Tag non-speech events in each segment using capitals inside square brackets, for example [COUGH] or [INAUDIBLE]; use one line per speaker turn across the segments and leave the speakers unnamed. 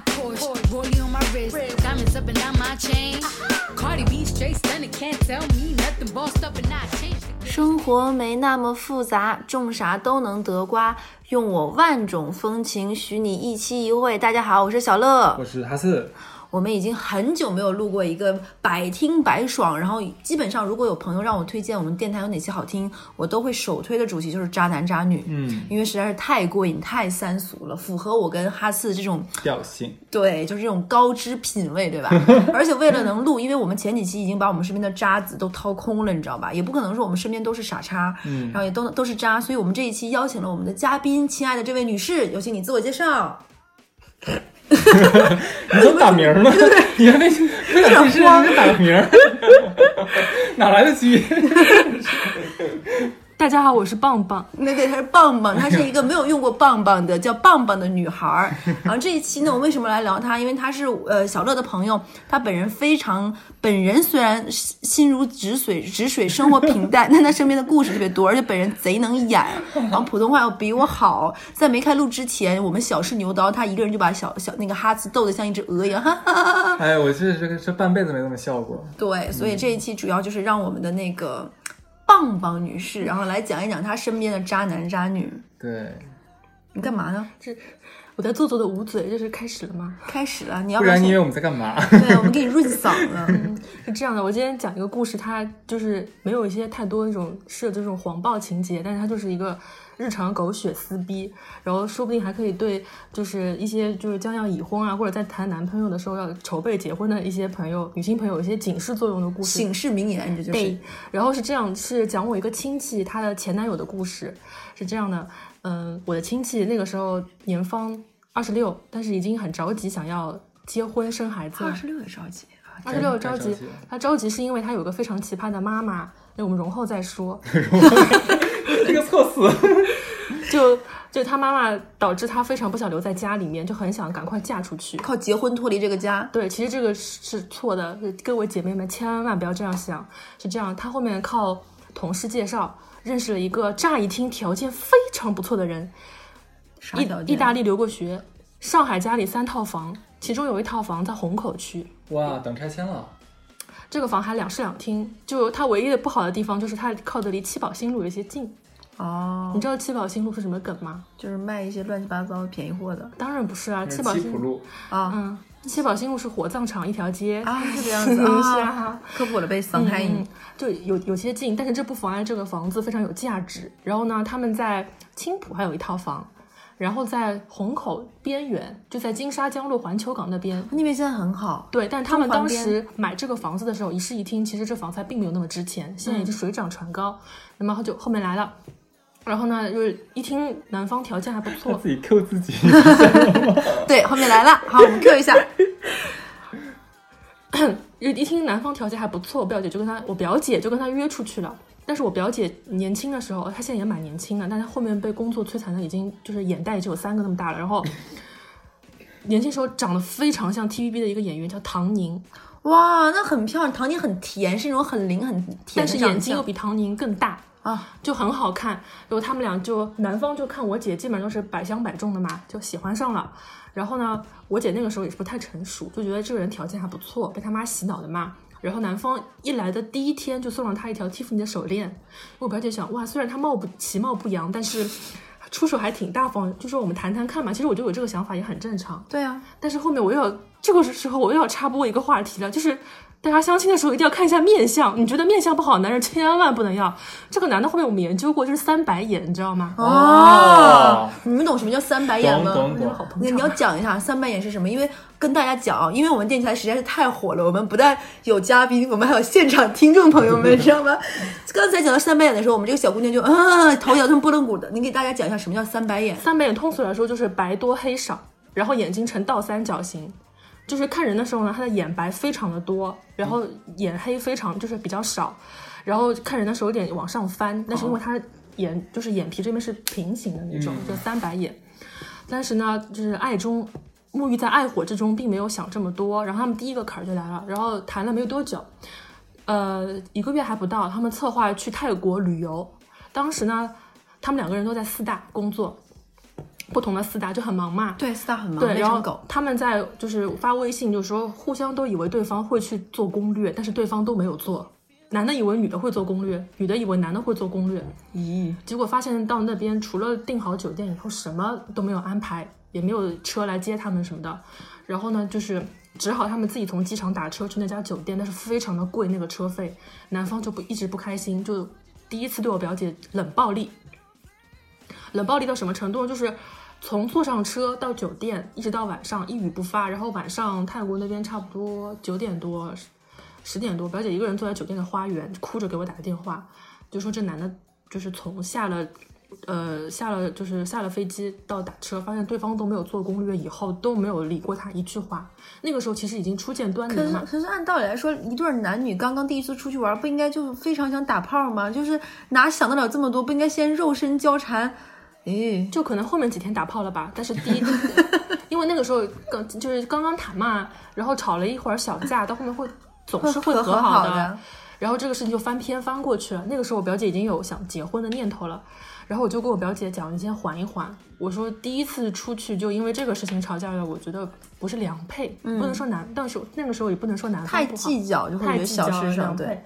got Porsche, rollie on my wrist, diamonds up and down my chain. Cardi B straight stunning, can't tell me nothing. Bossed up and I changed.
生活没那么复杂，种啥都能得瓜。用我万种风情，许你一期一会。大家好，我是小乐
我。是哈四，
我们已经很久没有录过一个百听百爽，然后基本上如果有朋友让我推荐我们电台有哪些好听，我都会首推的主题就是渣男渣女。
嗯，
因为实在是太过瘾、太三俗了，符合我跟哈四这种
调性，
对，就是这种高知品味，对吧？[LAUGHS] 而且为了能录，因为我们前几期已经把我们身边的渣子都掏空了，你知道吧？也不可能说我们身边都是傻叉，
嗯
然后也都都是渣，所以我们这一期邀请了我们的嘉宾，亲爱的这位女士，有请你自我介绍。[LAUGHS] [LAUGHS]
你怎么打名呢？[LAUGHS] 你还没没打提示，你就打个名儿，[LAUGHS] 哪来的鸡？
大家好，我是棒棒。
那对，她是棒棒，她是一个没有用过棒棒的叫棒棒的女孩儿。[LAUGHS] 然后这一期呢，我为什么来聊她？因为她是呃小乐的朋友，她本人非常，本人虽然心如止水，止水生活平淡，[LAUGHS] 但她身边的故事特别多，而且本人贼能演，然后普通话又比我好。在没开录之前，我们小试牛刀，她一个人就把小小那个哈茨逗得像一只鹅一样，哈哈哈哈。
哎，我这这个这半辈子没这么笑过。
对，所以这一期主要就是让我们的那个棒棒女士，然后来讲一讲她身边的渣男渣女。
对，
你干嘛呢？
我在做作的捂嘴，这是开始了吗？
开始了，你要
不然你以为我们在干嘛？
对，我们给你润嗓了。
是 [LAUGHS] 这样的，我今天讲一个故事，它就是没有一些太多那种设这种黄暴情节，但是它就是一个日常狗血撕逼，然后说不定还可以对就是一些就是将要已婚啊，或者在谈男朋友的时候要筹备结婚的一些朋友、女性朋友有一些警示作用的故事。
警示名言，这就是
对，然后是这样，是讲我一个亲戚她的前男友的故事，是这样的，嗯，我的亲戚那个时候年方二十六，但是已经很着急想要结婚生孩子了
二。十六也着急啊。
二十六着急他着急是因为他有个非常奇葩的妈妈，那我们容后再说。
这个措辞，[LAUGHS]
就就他妈妈导致他非常不想留在家里面，就很想赶快嫁出去。
靠结婚脱离这个家，
对，其实这个是是错的，各位姐妹们千万不要这样想。是这样，他后面靠同事介绍认识了一个乍一听条件非常不错的人，意？意大利留过学，上海家里三套房，其中有一套房在虹口区。
哇，等拆迁了。
这个房还两室两厅，就它唯一的不好的地方就是它靠的离七宝新路有些近。
哦
你，知道七宝新路是什么梗吗？
就是卖一些乱七八糟的便宜货的
当然不是啊，七宝新
路，
啊
嗯，七宝新路是火葬场一条街。
啊，[LAUGHS] 这个样子啊，
啊，
科普了被，伤害
嗯。，就有有些近，但是这不妨碍这个房子非常有价值。然后呢，他们在青浦还有一套房，然后在虹口边缘，就在金沙江路环球港那边。
那边现在很好，
对，但他们当时买这个房子的时候，一室一厅，其实这房子还并没有那么值钱，现在已经水涨船高。那么就后面来了，然后呢，就是一听男方条件还不
他
错，
自己 Q 自己。[LAUGHS]
对，后面来了，好，我们 Q 一下，[COUGHS]
一一听男方条件还不错，我表姐就跟他，我表姐就跟他约出去了。但是我表姐年轻的时候，她现在也蛮年轻的，但她后面被工作摧残的已经就是眼袋只有三个那么大了。然后 [LAUGHS] 年轻时候长得非常像 TVB 的一个演员叫唐宁，
哇，那很漂亮，唐宁很甜，是那种很灵很甜
但是眼睛又比唐宁更大。
啊，
就很好看。然后他们俩就男方就看我姐，基本上都是百相百中的嘛，就喜欢上了。然后呢，我姐那个时候也是不太成熟，就觉得这个人条件还不错，被他妈洗脑的嘛。然后男方一来的第一天就送了她一条蒂芙尼的手链。我表姐想，哇，虽然他貌不其貌不扬，但是出手还挺大方，就说我们谈谈看嘛。其实我觉得有这个想法也很正常。
对啊，
但是后面我又要这个时候我又要插播一个话题了，就是大家相亲的时候一定要看一下面相。你觉得面相不好的男人千万不能要。这个男的后面我们研究过，就是三白眼，你知道吗？
哦，你们懂什么叫三白眼吗？
懂懂懂
好捧
那你要讲一下三白眼是什么？因为跟大家讲啊，因为我们电台实在是太火了，我们不但有嘉宾，我们还有现场听众朋友们，[LAUGHS] 知道吗？刚才讲到三白眼的时候，我们这个小姑娘就啊头摇成拨浪鼓的。你给大家讲一下什么叫三白眼？
三白眼通俗来说就是白多黑少，然后眼睛呈倒三角形。就是看人的时候呢，他的眼白非常的多，然后眼黑非常就是比较少，然后看人的时候有点往上翻，那是因为他眼就是眼皮这边是平行的那种，就三白眼。但是呢，就是爱中沐浴在爱火之中，并没有想这么多。然后他们第一个坎儿就来了，然后谈了没有多久，呃，一个月还不到，他们策划去泰国旅游。当时呢，他们两个人都在四大工作，不同的四大就很忙嘛。
对，四大很忙，
对，然后
狗。
他们在就是发微信，就说互相都以为对方会去做攻略，但是对方都没有做。男的以为女的会做攻略，女的以为男的会做攻略，
咦，
结果发现到那边除了订好酒店以后，什么都没有安排，也没有车来接他们什么的。然后呢，就是只好他们自己从机场打车去那家酒店，但是非常的贵，那个车费。男方就不一直不开心，就第一次对我表姐冷暴力。冷暴力到什么程度呢？就是从坐上车到酒店，一直到晚上一语不发，然后晚上泰国那边差不多九点多、十点多，表姐一个人坐在酒店的花园，哭着给我打个电话，就说这男的就是从下了。呃，下了就是下了飞机到打车，发现对方都没有做攻略，以后都没有理过他一句话。那个时候其实已经初见端倪
可是。可是按道理来说，一对男女刚刚第一次出去玩，不应该就非常想打炮吗？就是哪想得了这么多？不应该先肉身交缠？诶，
就可能后面几天打炮了吧，但是第一，[LAUGHS] 因为那个时候刚就是刚刚谈嘛，然后吵了一会儿小架，到后面会总是会
和
和
好
的。然后这个事情就翻篇翻过去了。那个时候我表姐已经有想结婚的念头了，然后我就跟我表姐讲，你先缓一缓。我说第一次出去就因为这个事情吵架了，我觉得不是良配，不能说男，但是那个时候也不能说男方
太计较就会觉得小事上对。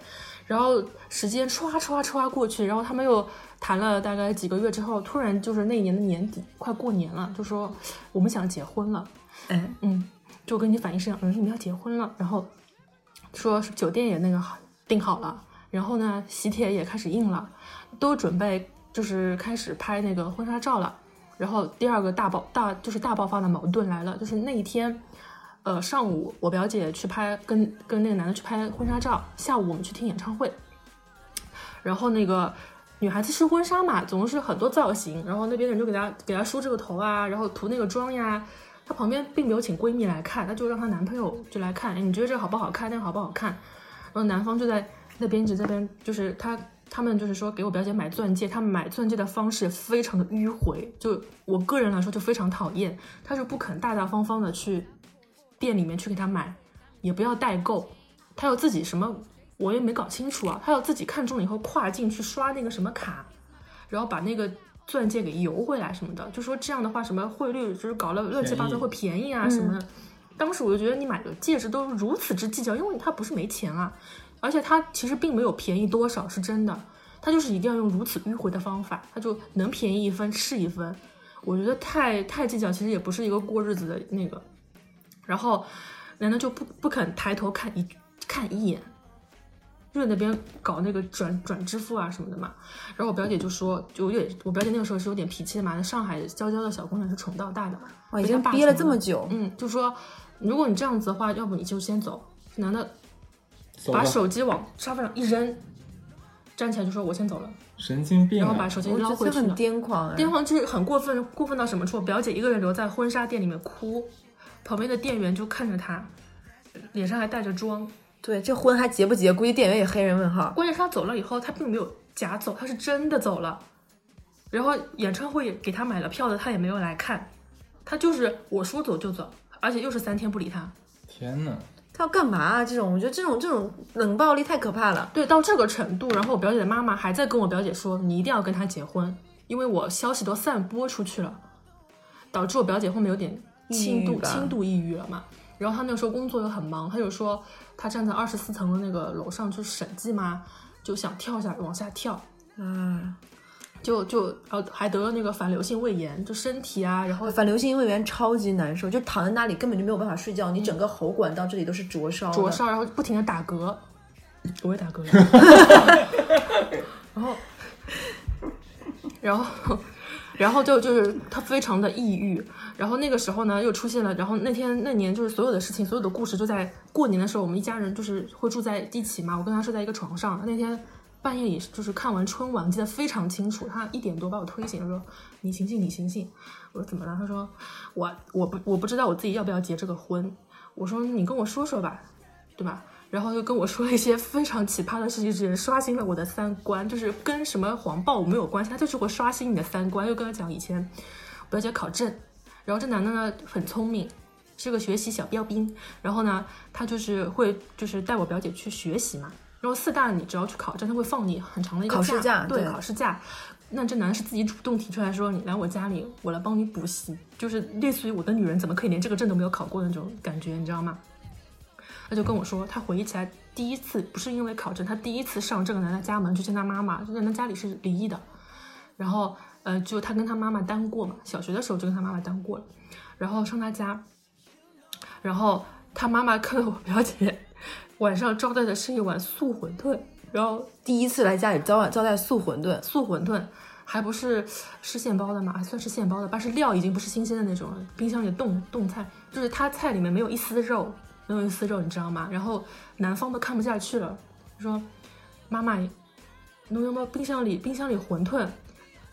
然后时间歘歘歘过去，然后他们又谈了大概几个月之后，突然就是那一年的年底，快过年了，就说我们想结婚了。
哎，
嗯，就跟你反映是，嗯，你们要结婚了，然后说是酒店也那个好订好了，然后呢，喜帖也开始印了，都准备就是开始拍那个婚纱照了。然后第二个大爆大就是大爆发的矛盾来了，就是那一天，呃，上午我表姐去拍跟跟那个男的去拍婚纱照，下午我们去听演唱会。然后那个女孩子试婚纱嘛，总是很多造型，然后那边的人就给她给她梳这个头啊，然后涂那个妆呀。她旁边并没有请闺蜜来看，她就让她男朋友就来看，哎，你觉得这个好不好看？那个好不好看？然后男方就在那边一直在边，就是他他们就是说给我表姐买钻戒，他们买钻戒的方式非常的迂回，就我个人来说就非常讨厌，他是不肯大大方方的去店里面去给她买，也不要代购，他要自己什么我也没搞清楚啊，他要自己看中了以后跨境去刷那个什么卡，然后把那个钻戒给邮回来什么的，就说这样的话什么汇率就是搞了乱七八糟会便宜啊什么的。当时我就觉得你买个戒指都如此之计较，因为他不是没钱啊，而且他其实并没有便宜多少，是真的，他就是一定要用如此迂回的方法，他就能便宜一分是一分。我觉得太太计较，其实也不是一个过日子的那个。然后难道就不不肯抬头看一看一眼，就在那边搞那个转转支付啊什么的嘛。然后我表姐就说，就有点，我表姐那个时候是有点脾气的嘛，那上海娇娇的小姑娘是宠到大的嘛，
我已经憋了这么久，
嗯，就说如果你这样子的话，要不你就先走。男的把手机往沙发上一扔，站起来就说：“我先走了。
神经”病啊！
然后把手机
我觉得很
捞回去了。
癫狂哎。
癫狂就是很过分，过分到什么处？表姐一个人留在婚纱店里面哭，旁边的店员就看着她，脸上还带着妆。
对，这婚还结不结？估计店员也黑人问号。
关键是他走了以后，他并没有假走，他是真的走了。然后演唱会也给他买了票的，他也没有来看，他就是我说走就走，而且又是三天不理他。
天哪，
他要干嘛啊？这种我觉得这种这种冷暴力太可怕了。
对，到这个程度，然后我表姐的妈妈还在跟我表姐说，你一定要跟他结婚，因为我消息都散播出去了，导致我表姐后面有点轻度
抑郁吧
轻度抑郁了嘛。然后他那个时候工作又很忙，他就说他站在二十四层的那个楼上就是审计嘛，就想跳下往下跳，
啊，
就就然后还得了那个反流性胃炎，就身体啊，然后
反流性胃炎超级难受，就躺在那里根本就没有办法睡觉，你整个喉管到这里都是灼烧。
灼烧，然后不停的打嗝，我也打嗝，[LAUGHS] 然后，[LAUGHS] 然后，然后就就是他非常的抑郁，然后那个时候呢又出现了，然后那天那年就是所有的事情，所有的故事就在过年的时候，我们一家人就是会住在一起嘛，我跟他睡在一个床上，那天。半夜里就是看完春晚，记得非常清楚。他一点多把我推醒，他说：“你醒醒，你醒醒。”我说：“怎么了？”他说：“我我不我不知道我自己要不要结这个婚。”我说：“你跟我说说吧，对吧？”然后又跟我说了一些非常奇葩的事情，直接刷新了我的三观，就是跟什么黄暴没有关系，他就是会刷新你的三观。又跟他讲以前我表姐考证，然后这男的呢很聪明，是个学习小标兵，然后呢他就是会就是带我表姐去学习嘛。然后四大你只要去考证，他会放你很长的一个
考试假
对
对
考试假，那这男的是自己主动提出来说，你来我家里，我来帮你补习，就是类似于我的女人怎么可以连这个证都没有考过的那种感觉，你知道吗？他就跟我说，他回忆起来第一次不是因为考证，他第一次上这个男的家门去见他妈妈，就在他家里是离异的，然后呃，就他跟他妈妈单过嘛，小学的时候就跟他妈妈单过了，然后上他家，然后他妈妈看到我表姐晚上招待的是一碗素馄饨，然后
第一次来家里招待招待素馄饨，
素馄饨还不是是现包的嘛，还算是现包的，但是料已经不是新鲜的那种了，冰箱里冻冻菜，就是他菜里面没有一丝肉，没有一丝肉，你知道吗？然后男方都看不下去了，说妈妈，侬要么冰箱里冰箱里馄饨，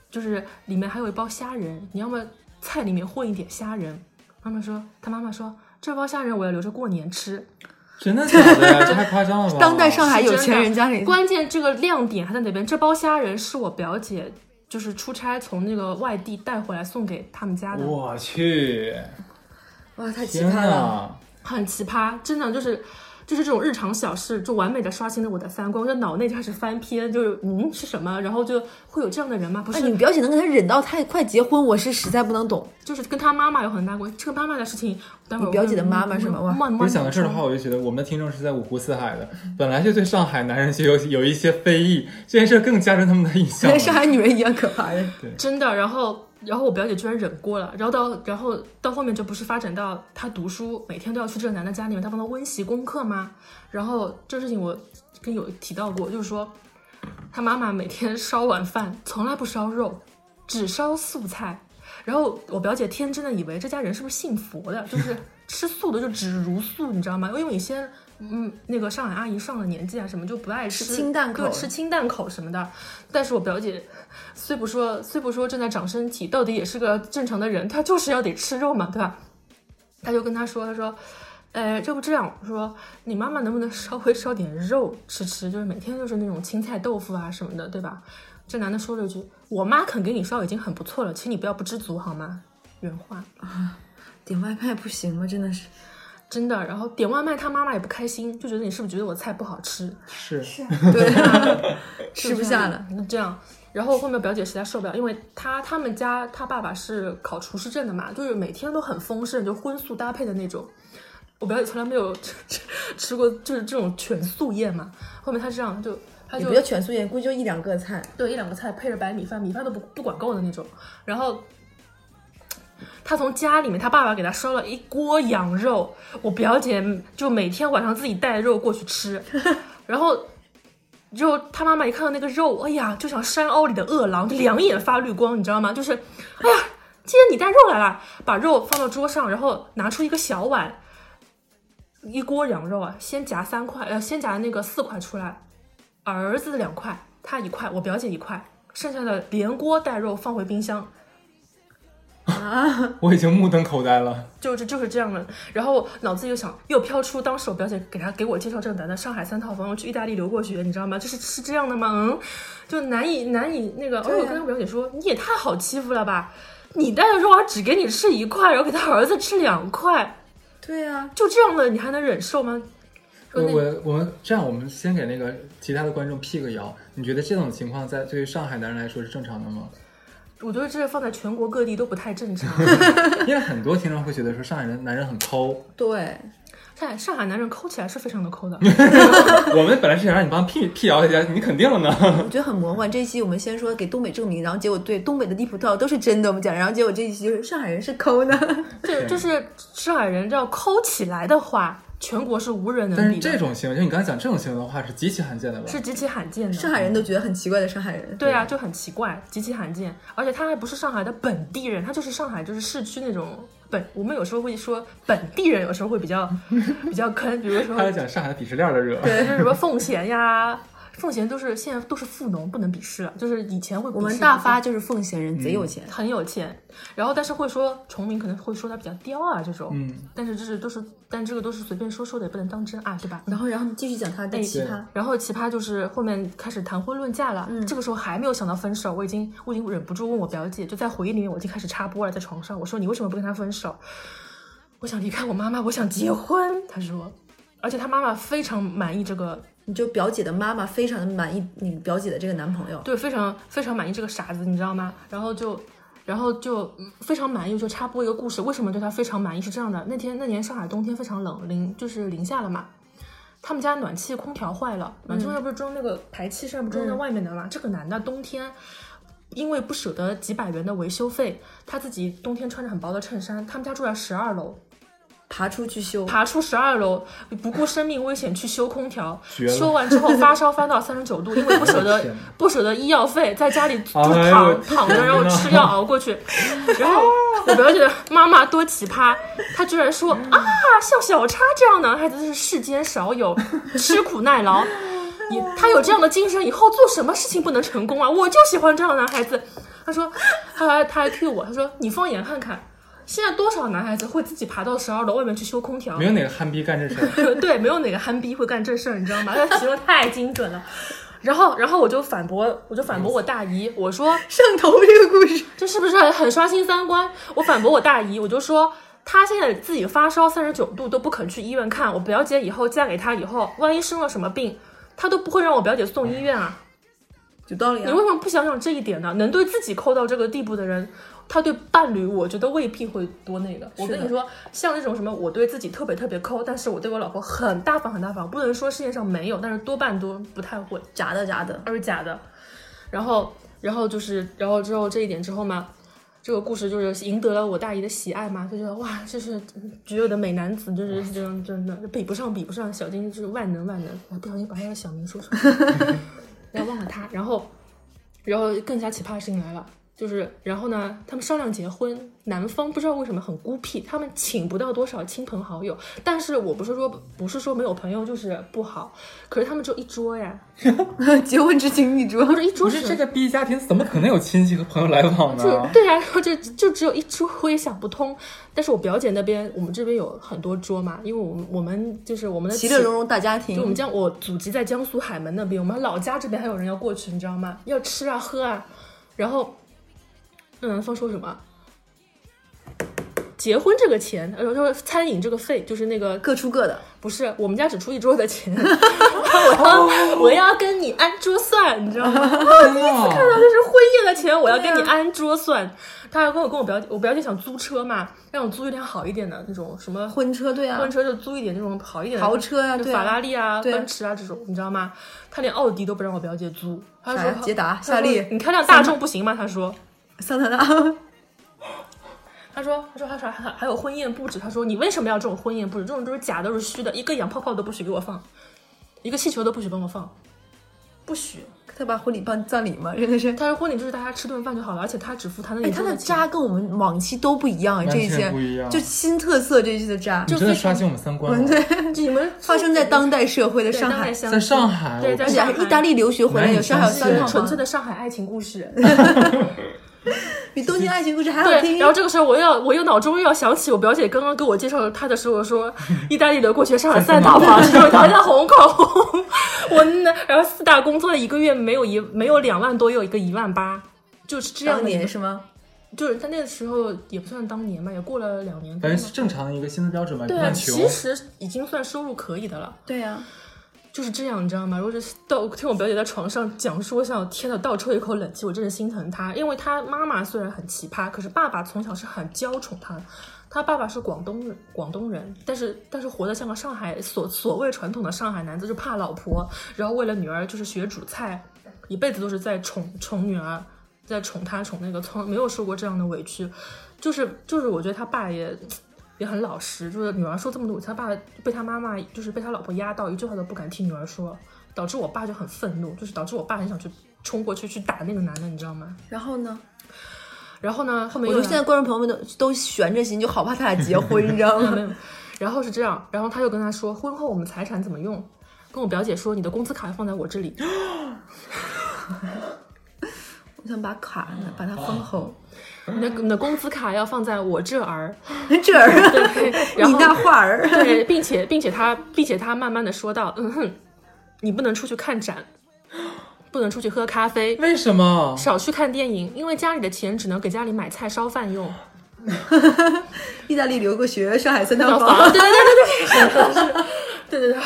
就是里面还有一包虾仁，你要么菜里面混一点虾仁。妈妈说，他妈妈说这包虾仁我要留着过年吃。
真的假的呀？这太夸张了吧！[LAUGHS]
当代上海有钱人家里
关键这个亮点还在哪边？这包虾仁是我表姐就是出差从那个外地带回来送给他们家的，
我去，
哇，太奇葩了。
呐！
很奇葩，真的就是。就是这种日常小事，就完美的刷新了我的三观，我就脑内就开始翻篇，就是嗯是什么，然后就会有这样的人吗？不
哎，
是，
你表姐能跟他忍到太快结婚，我是实在不能懂。
就是跟他妈妈有很大关系。这个妈妈的事情，待会儿
你表姐的妈妈是吗哇
慢慢
不是讲到这儿的话，我就觉得我们的听众是在五湖四海的，本来就对上海男人就有有一些非议，这件事更加深他们的印象了。
跟上海女人一样可怕呀。
真的，然后然后我表姐居然忍过了，然后到然后到后面就不是发展到她读书，每天都要去这个男的家里面，她帮他温习功课吗？然后这事情我跟有提到过，就是说他妈妈每天烧晚饭从来不烧肉，只烧素菜。然后我表姐天真的以为这家人是不是信佛的，就是吃素的就只茹素，你知道吗？因为有些嗯那个上海阿姨上了年纪啊什么就不爱吃
吃清淡口
对吃清淡口什么的。但是我表姐虽不说虽不说正在长身体，到底也是个正常的人，她就是要得吃肉嘛，对吧？她就跟她说，她说。呃，要不这样说，你妈妈能不能稍微烧点肉吃吃？就是每天就是那种青菜豆腐啊什么的，对吧？这男的说了一句：“我妈肯给你烧已经很不错了，请你不要不知足好吗？”原话，
点外卖不行吗？真的是。
真的。然后点外卖，他妈妈也不开心，就觉得你是不是觉得我菜不好吃？[LAUGHS]
是是 [LAUGHS]
对，[LAUGHS] 吃不下了。
那这样，然后后面表姐实在受不了，因为她他们家她爸爸是考厨师证的嘛，就是每天都很丰盛，就荤素搭配的那种。我表姐从来没有吃吃吃过就是这种全素宴嘛。后面她这样，她就她就
也不叫全素宴，估计就一两个菜。
对，一两个菜配着白米饭，米饭都不不管够的那种。然后他从家里面，他爸爸给他烧了一锅羊肉，我表姐就每天晚上自己带肉过去吃，[LAUGHS] 然后。就他妈妈一看到那个肉，哎呀，就像山坳里的饿狼，就两眼发绿光，你知道吗？就是，哎呀，既然你带肉来了，把肉放到桌上，然后拿出一个小碗，一锅羊肉啊，先夹三块，呃，先夹那个四块出来，儿子两块，他一块，我表姐一块，剩下的连锅带肉放回冰箱，[LAUGHS]
我已经目瞪口呆了。
就是就是这样的。然后脑子又想，又飘出当时我表姐给他给我介绍这个男的，上海三套房，我去意大利留过学，你知道吗？就是是这样的吗？嗯，就难以难以那个。而且我跟他表姐说，你也太好欺负了吧？你带的肉丸，只给你吃一块，然后给他儿子吃两块，
对啊，
就这样的你还能忍受吗？
我我我们这样，我们先给那个其他的观众辟个谣。你觉得这种情况在对于上海男人来说是正常的吗？
我觉得这放在全国各地都不太正常。[LAUGHS]
因为很多听众会觉得说上海人男人很抠，
对，
上海上海男人抠起来是非常的抠的，[LAUGHS] [LAUGHS]
我们本来是想让你帮辟辟谣一下，你肯定了呢。
我觉得很魔幻。这一期我们先说给东北证明，然后结果对东北的地葡萄都是真的，我们讲，然后结果这一期就是上海人是抠的。
这就是上海人要抠起来的话，全国是无人能比的，
这种行为，就你刚才讲这种行为的话，是极其罕见的吧？
是极其罕见的。
上海人都觉得很奇怪的上海人。
对啊，就很奇怪，极其罕见，而且他还不是上海的本地人，他就是上海就是市区那种本。我们有时候会说本地人，有时候会比较 [LAUGHS] 比较坑，比如说
他在讲上海的鄙视链的热。
对，就是什么奉贤呀，奉贤都是现在都是富农，不能鄙视了，就是以前会
我们大发就是奉贤人，贼有钱。
很有钱，然后但是会说崇明可能会说他比较刁啊这种，
嗯，
但是这是都是，但这个都是随便说说的，也不能当真啊，对吧？
然后，然后你继续讲他的奇葩。
然后奇葩就是后面开始谈婚论嫁了，这个时候还没有想到分手，我已经我已经忍不住问我表姐，就在回忆里面我已经开始插播了，在床上我说你为什么不跟他分手？我想离开我妈妈，我想结婚。她说，而且她妈妈非常满意这个
你就表姐的妈妈非常的满意你表姐的这个男朋友，
对，非常非常满意这个傻子，你知道吗？然后就，然后就嗯非常满意，就插播一个故事。为什么对他非常满意？是这样的，那天那年上海冬天非常冷，零就是零下了嘛。他们家暖气空调坏了，暖气空调不是装那个排气扇，不装在外面的嘛？这个男的冬天因为不舍得几百元的维修费，他自己冬天穿着很薄的衬衫，他们家住在十二楼，
爬出去修，
爬出十二楼，不顾生命危险去修空调，修完之后发烧翻到三十九度，[LAUGHS] 因为不舍得不舍得医药费，在家里就
哎
躺躺着，然后吃药熬过去。[LAUGHS] 然后我表姐的妈妈多奇葩，她居然说啊，像小叉这样的男孩子是世间少有，吃苦耐劳。[LAUGHS] 你他有这样的精神，以后做什么事情不能成功啊？我就喜欢这样的男孩子。他说，他还他还 cue 我，他说你放眼看看，现在多少男孩子会自己爬到十二楼外面去修空调？
没有哪个憨逼干这事儿。[LAUGHS]
对，没有哪个憨逼会干这事儿，你知道吗？[LAUGHS] 他形容太精准了。然后，然后我就反驳，我就反驳我大姨，我说
上头这个故事，
这是不是很刷新三观？我反驳我大姨，我就说她现在自己发烧三十九度都不肯去医院看，我表姐以后嫁给他以后，万一生了什么病，她都不会让我表姐送医院啊。
有道理啊
你为。什么不想想这一点呢？能对自己抠到这个地步的人，他对伴侣，我觉得未必会多那个。我跟你说，像那种什么，我对自己特别特别抠，但是我对我老婆很大方很大方，不能说世界上没有，但是多半都不太会，
假的假的，
都是假的。然后，然后就是，然后之后这一点之后嘛，这个故事就是赢得了我大姨的喜爱嘛，就觉得哇，这是绝有的美男子，就是这样，真的比不上，比不上，小金就是万能万能。我 [LAUGHS] 不小心把他的小名说出来。不 [LAUGHS] [LAUGHS] 要忘了他。然后，然后更加奇葩的事情来了，就是然后呢，他们商量结婚，男方不知道为什么很孤僻，他们请不到多少亲朋好友。但是我不是说不是说没有朋友就是不好，可是他们只有一桌呀，[LAUGHS]
结婚之情一桌
不是这个逼家庭怎么可能有亲戚和朋友来往呢
就
呢？
对呀、然后就就只有一桌，我也想不通。但是我表姐那边，我们这边有很多桌嘛，因为我们我们就是我们的起
其乐融融大家庭。
就我们江，我祖籍在江苏海门那边，我们老家这边还有人要过去，你知道吗？要吃啊喝啊，然后那男方说什么？结婚这个钱，呃，说餐饮这个费，就是那个
各出各的，
不是我们家只出一桌的钱，[LAUGHS] 我要我要跟你按桌算，你知道吗？
第一
次看到就是婚宴的钱，我要跟你按桌算。他还跟我跟我表姐，我表姐想租车嘛，让我租一辆好一点的那种什么
婚车对啊，
婚车，就租一点那种好一点的
豪车啊对啊
法拉利啊、奔驰啊这种，你知道吗？他连奥迪都不让我表姐租，他说
啥捷达夏利
你开辆大众不行吗？他说。
桑塔纳，
他说：“他说他说还还有婚宴布置，他说你为什么要这种婚宴布置？这种都是假的，都是虚的，一个洋泡泡都不许给我放，一个气球都不许帮我放，不许。
他把婚礼办葬礼嘛，真的是。
他说婚礼就是大家吃顿饭就好了，而且他只付他那
哎，他的渣。跟我们往期都不一样啊，这一
完
些
不一样
就新特色这一期的渣，
就真的刷新我们三观了。[LAUGHS]
你们
发生在当代社会的上海
在上海，
对，
我
在
而且还意大利留学回来，有时候还有
相信
三套房
纯粹，的上海爱情故事。[LAUGHS] [LAUGHS]
比东京爱情故事还好
对，
听。
然后这个时候我又要我又脑中又要想起我表姐刚刚给我介绍她的时候说，[LAUGHS] 意大利的过去上海三套房，是他在虹口，[LAUGHS] 我那然后四大工作一个月没有一没有两万多，也有一个一万八，就是这样
年是吗？
就是他那个时候也不算当年吧，也过了两年多了
反正。是正常的一个薪资标准吧，
对啊，其。实已经算收入可以的了。
对呀、
就是这样，你知道吗？如果是倒听我表姐在床上讲述，我想天呐，倒抽一口冷气，我真的心疼她，因为她妈妈虽然很奇葩，可是爸爸从小是很娇宠她的。她爸爸是广东人，广东人，但是但是活得像个上海所所谓传统的上海男子，就怕老婆，然后为了女儿就是学煮菜，一辈子都是在宠宠女儿，在宠她宠那个，从没有受过这样的委屈，就是就是我觉得他爸也也很老实，就是女儿说这么多，他爸被他妈妈就是被他老婆压到，一句话都不敢替女儿说，导致我爸就很愤怒，就是导致我爸很想去冲过去去打那个男的，你知道吗？
然后呢？
然后呢，后面
我觉得现在观众朋友们都都悬着心，就好怕他俩结婚，[LAUGHS] 你知道吗？
然后是这样，然后他又跟他说，婚后我们财产怎么用？跟我表姐说，你的工资卡放在我这里，[GASPS]
我想把卡，把它封好。
你的你的工资卡要放在我这儿，[LAUGHS]
这儿，[LAUGHS]
对，[LAUGHS] 然
你
后
那画儿，
对，并且并且他并且他慢慢的说道，嗯哼，你不能出去看展，不能出去喝咖啡，
为什么？
少去看电影，因为家里的钱只能给家里买菜烧饭用。
意大利留过学，上海三套
套
房
房，，对对对对对，对对 [LAUGHS] 对，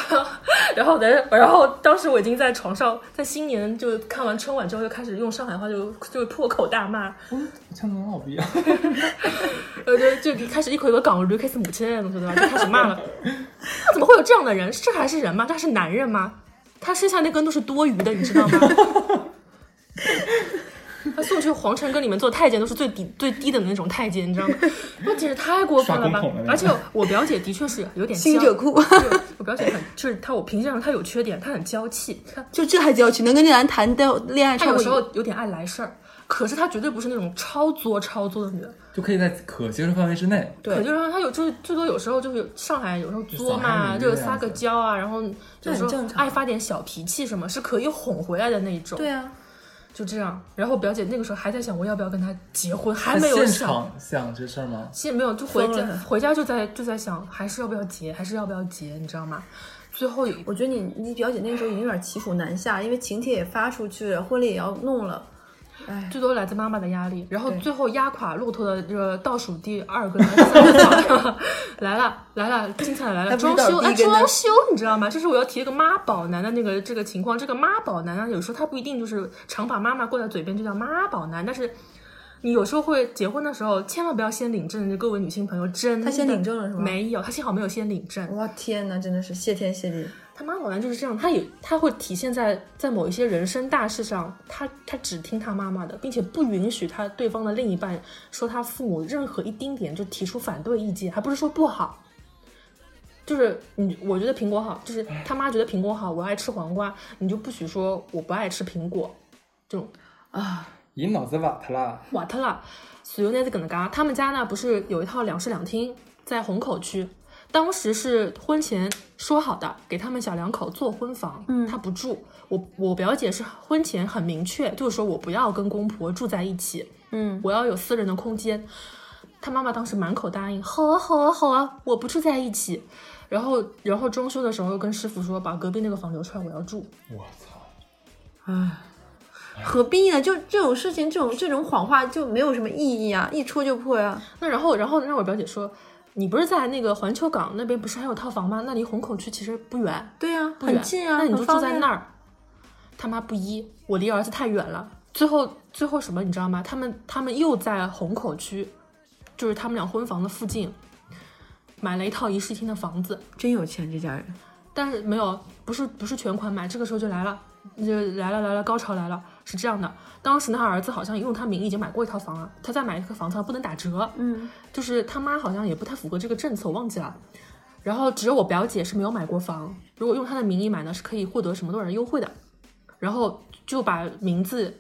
然后然后然后当时我已经在床上，在新年就看完春晚之后，就开始用上海话就就破口大骂，
像能老逼啊！[LAUGHS]
呃，就就开始一口一个港驴 kiss 母亲那种，对吧？就开始骂了。那怎么会有这样的人？这还是人吗？他是男人吗？他剩下那根都是多余的，你知道吗？[LAUGHS] [LAUGHS] 他送去皇城跟里面做太监都是最低最低等的那种太监，你知道吗？[LAUGHS] 那简直太过分了吧。而且我表姐的确是有点娇
新者
酷，[LAUGHS] 我表姐很就是她，我评价上她有缺点，她很娇气，她
就这还娇气，能跟这男谈的恋爱
她有时候有点爱来事儿，可是她绝对不是那种超作超作的女的。
就可以在可接受范围之内。
对。就是说她有就是最多有时候就是上海有时候作嘛，就是撒个娇啊，然后有时候
很正常。
爱发点小脾气什么，是可以哄回来的那一种。
对啊，
就这样。然后表姐那个时候还在想我要不要跟他结婚，还没有想。
场想这事儿吗？
现在没有，就回家回家就在就在想，还是要不要结，还是要不要结，你知道吗？最后
我觉得你你表姐那个时候已经有点骑虎难下，因为请帖也发出去了，婚礼也要弄了，哎，
最多来自妈妈的压力，然后最后压垮骆驼的这个倒数第二根还是三根草来了来了，精彩来了！装修哎，
道第一根呢
装修你知道吗？就是我要提一个妈宝男的那个这个情况。这个妈宝男呢，有时候他不一定就是常把妈妈挂在嘴边就叫妈宝男，但是你有时候会结婚的时候，千万不要先领证，各位女性朋友，真的
他先领证了是吗
没有，他幸好没有先领证。
哇天哪，真的是谢天谢地，
他妈宝男就是这样，他也他会体现在在某一些人生大事上，他他只听他妈妈的，并且不允许他对方的另一半说他父母任何一丁点就提出反对意见，还不是说不好。就是你，我觉得苹果好，就是他妈觉得苹果好，我爱吃黄瓜，你就不许说我不爱吃苹果，这种
伊脑子瓦特啦，
瓦特了。随后呢，在耿嘎，他们家呢不是有一套两室两厅在虹口区，当时是婚前说好的，给他们小两口做婚房，嗯，他不住。我我表姐是婚前很明确，就是说我不要跟公婆住在一起，
嗯，
我要有私人的空间。他妈妈当时满口答应，好啊好啊好啊，我不住在一起。然后然后装修的时候又跟师傅说，把隔壁那个房留出来，我要住。
我操！
何必呢？就这种事情，这种这种谎话就没有什么意义啊，一戳就破呀、
那然后，然后让我表姐说，你不是在那个环球港那边不是还有套房吗？那离虹口区其实不远，
对呀、很近啊，
那你就住在那儿。他妈不依，我离儿子太远了。最后，最后什么你知道吗？他们他们又在虹口区，就是他们俩婚房的附近，买了一套一室一厅的房子，
真有钱这家人。
但是没有，不是不是全款买，这个时候就来了，就来了来了，高潮来了，是这样的。当时呢，他儿子好像用他名义已经买过一套房了，他再买一个房子不能打折，
嗯，
就是他妈好像也不太符合这个政策，我忘记了。然后只有我表姐是没有买过房，如果用她的名义买呢，是可以获得什么多少优惠的。然后就把名字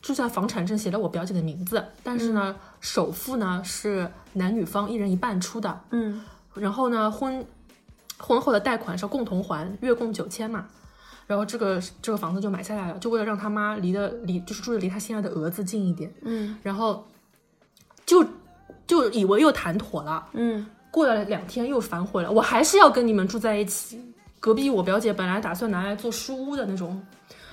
就在房产证写了我表姐的名字，但是呢，首付呢是男女方一人一半出的，
嗯，
然后呢，婚婚后的贷款是要共同还，月供九千嘛。然后这个这个房子就买下来了，就为了让他妈离的离就是住的离他心爱的儿子近一点。
嗯
然后就就以为又谈妥了，
嗯，
过了两天又反悔了，我还是要跟你们住在一起。隔壁我表姐本来打算拿来做书屋的那种，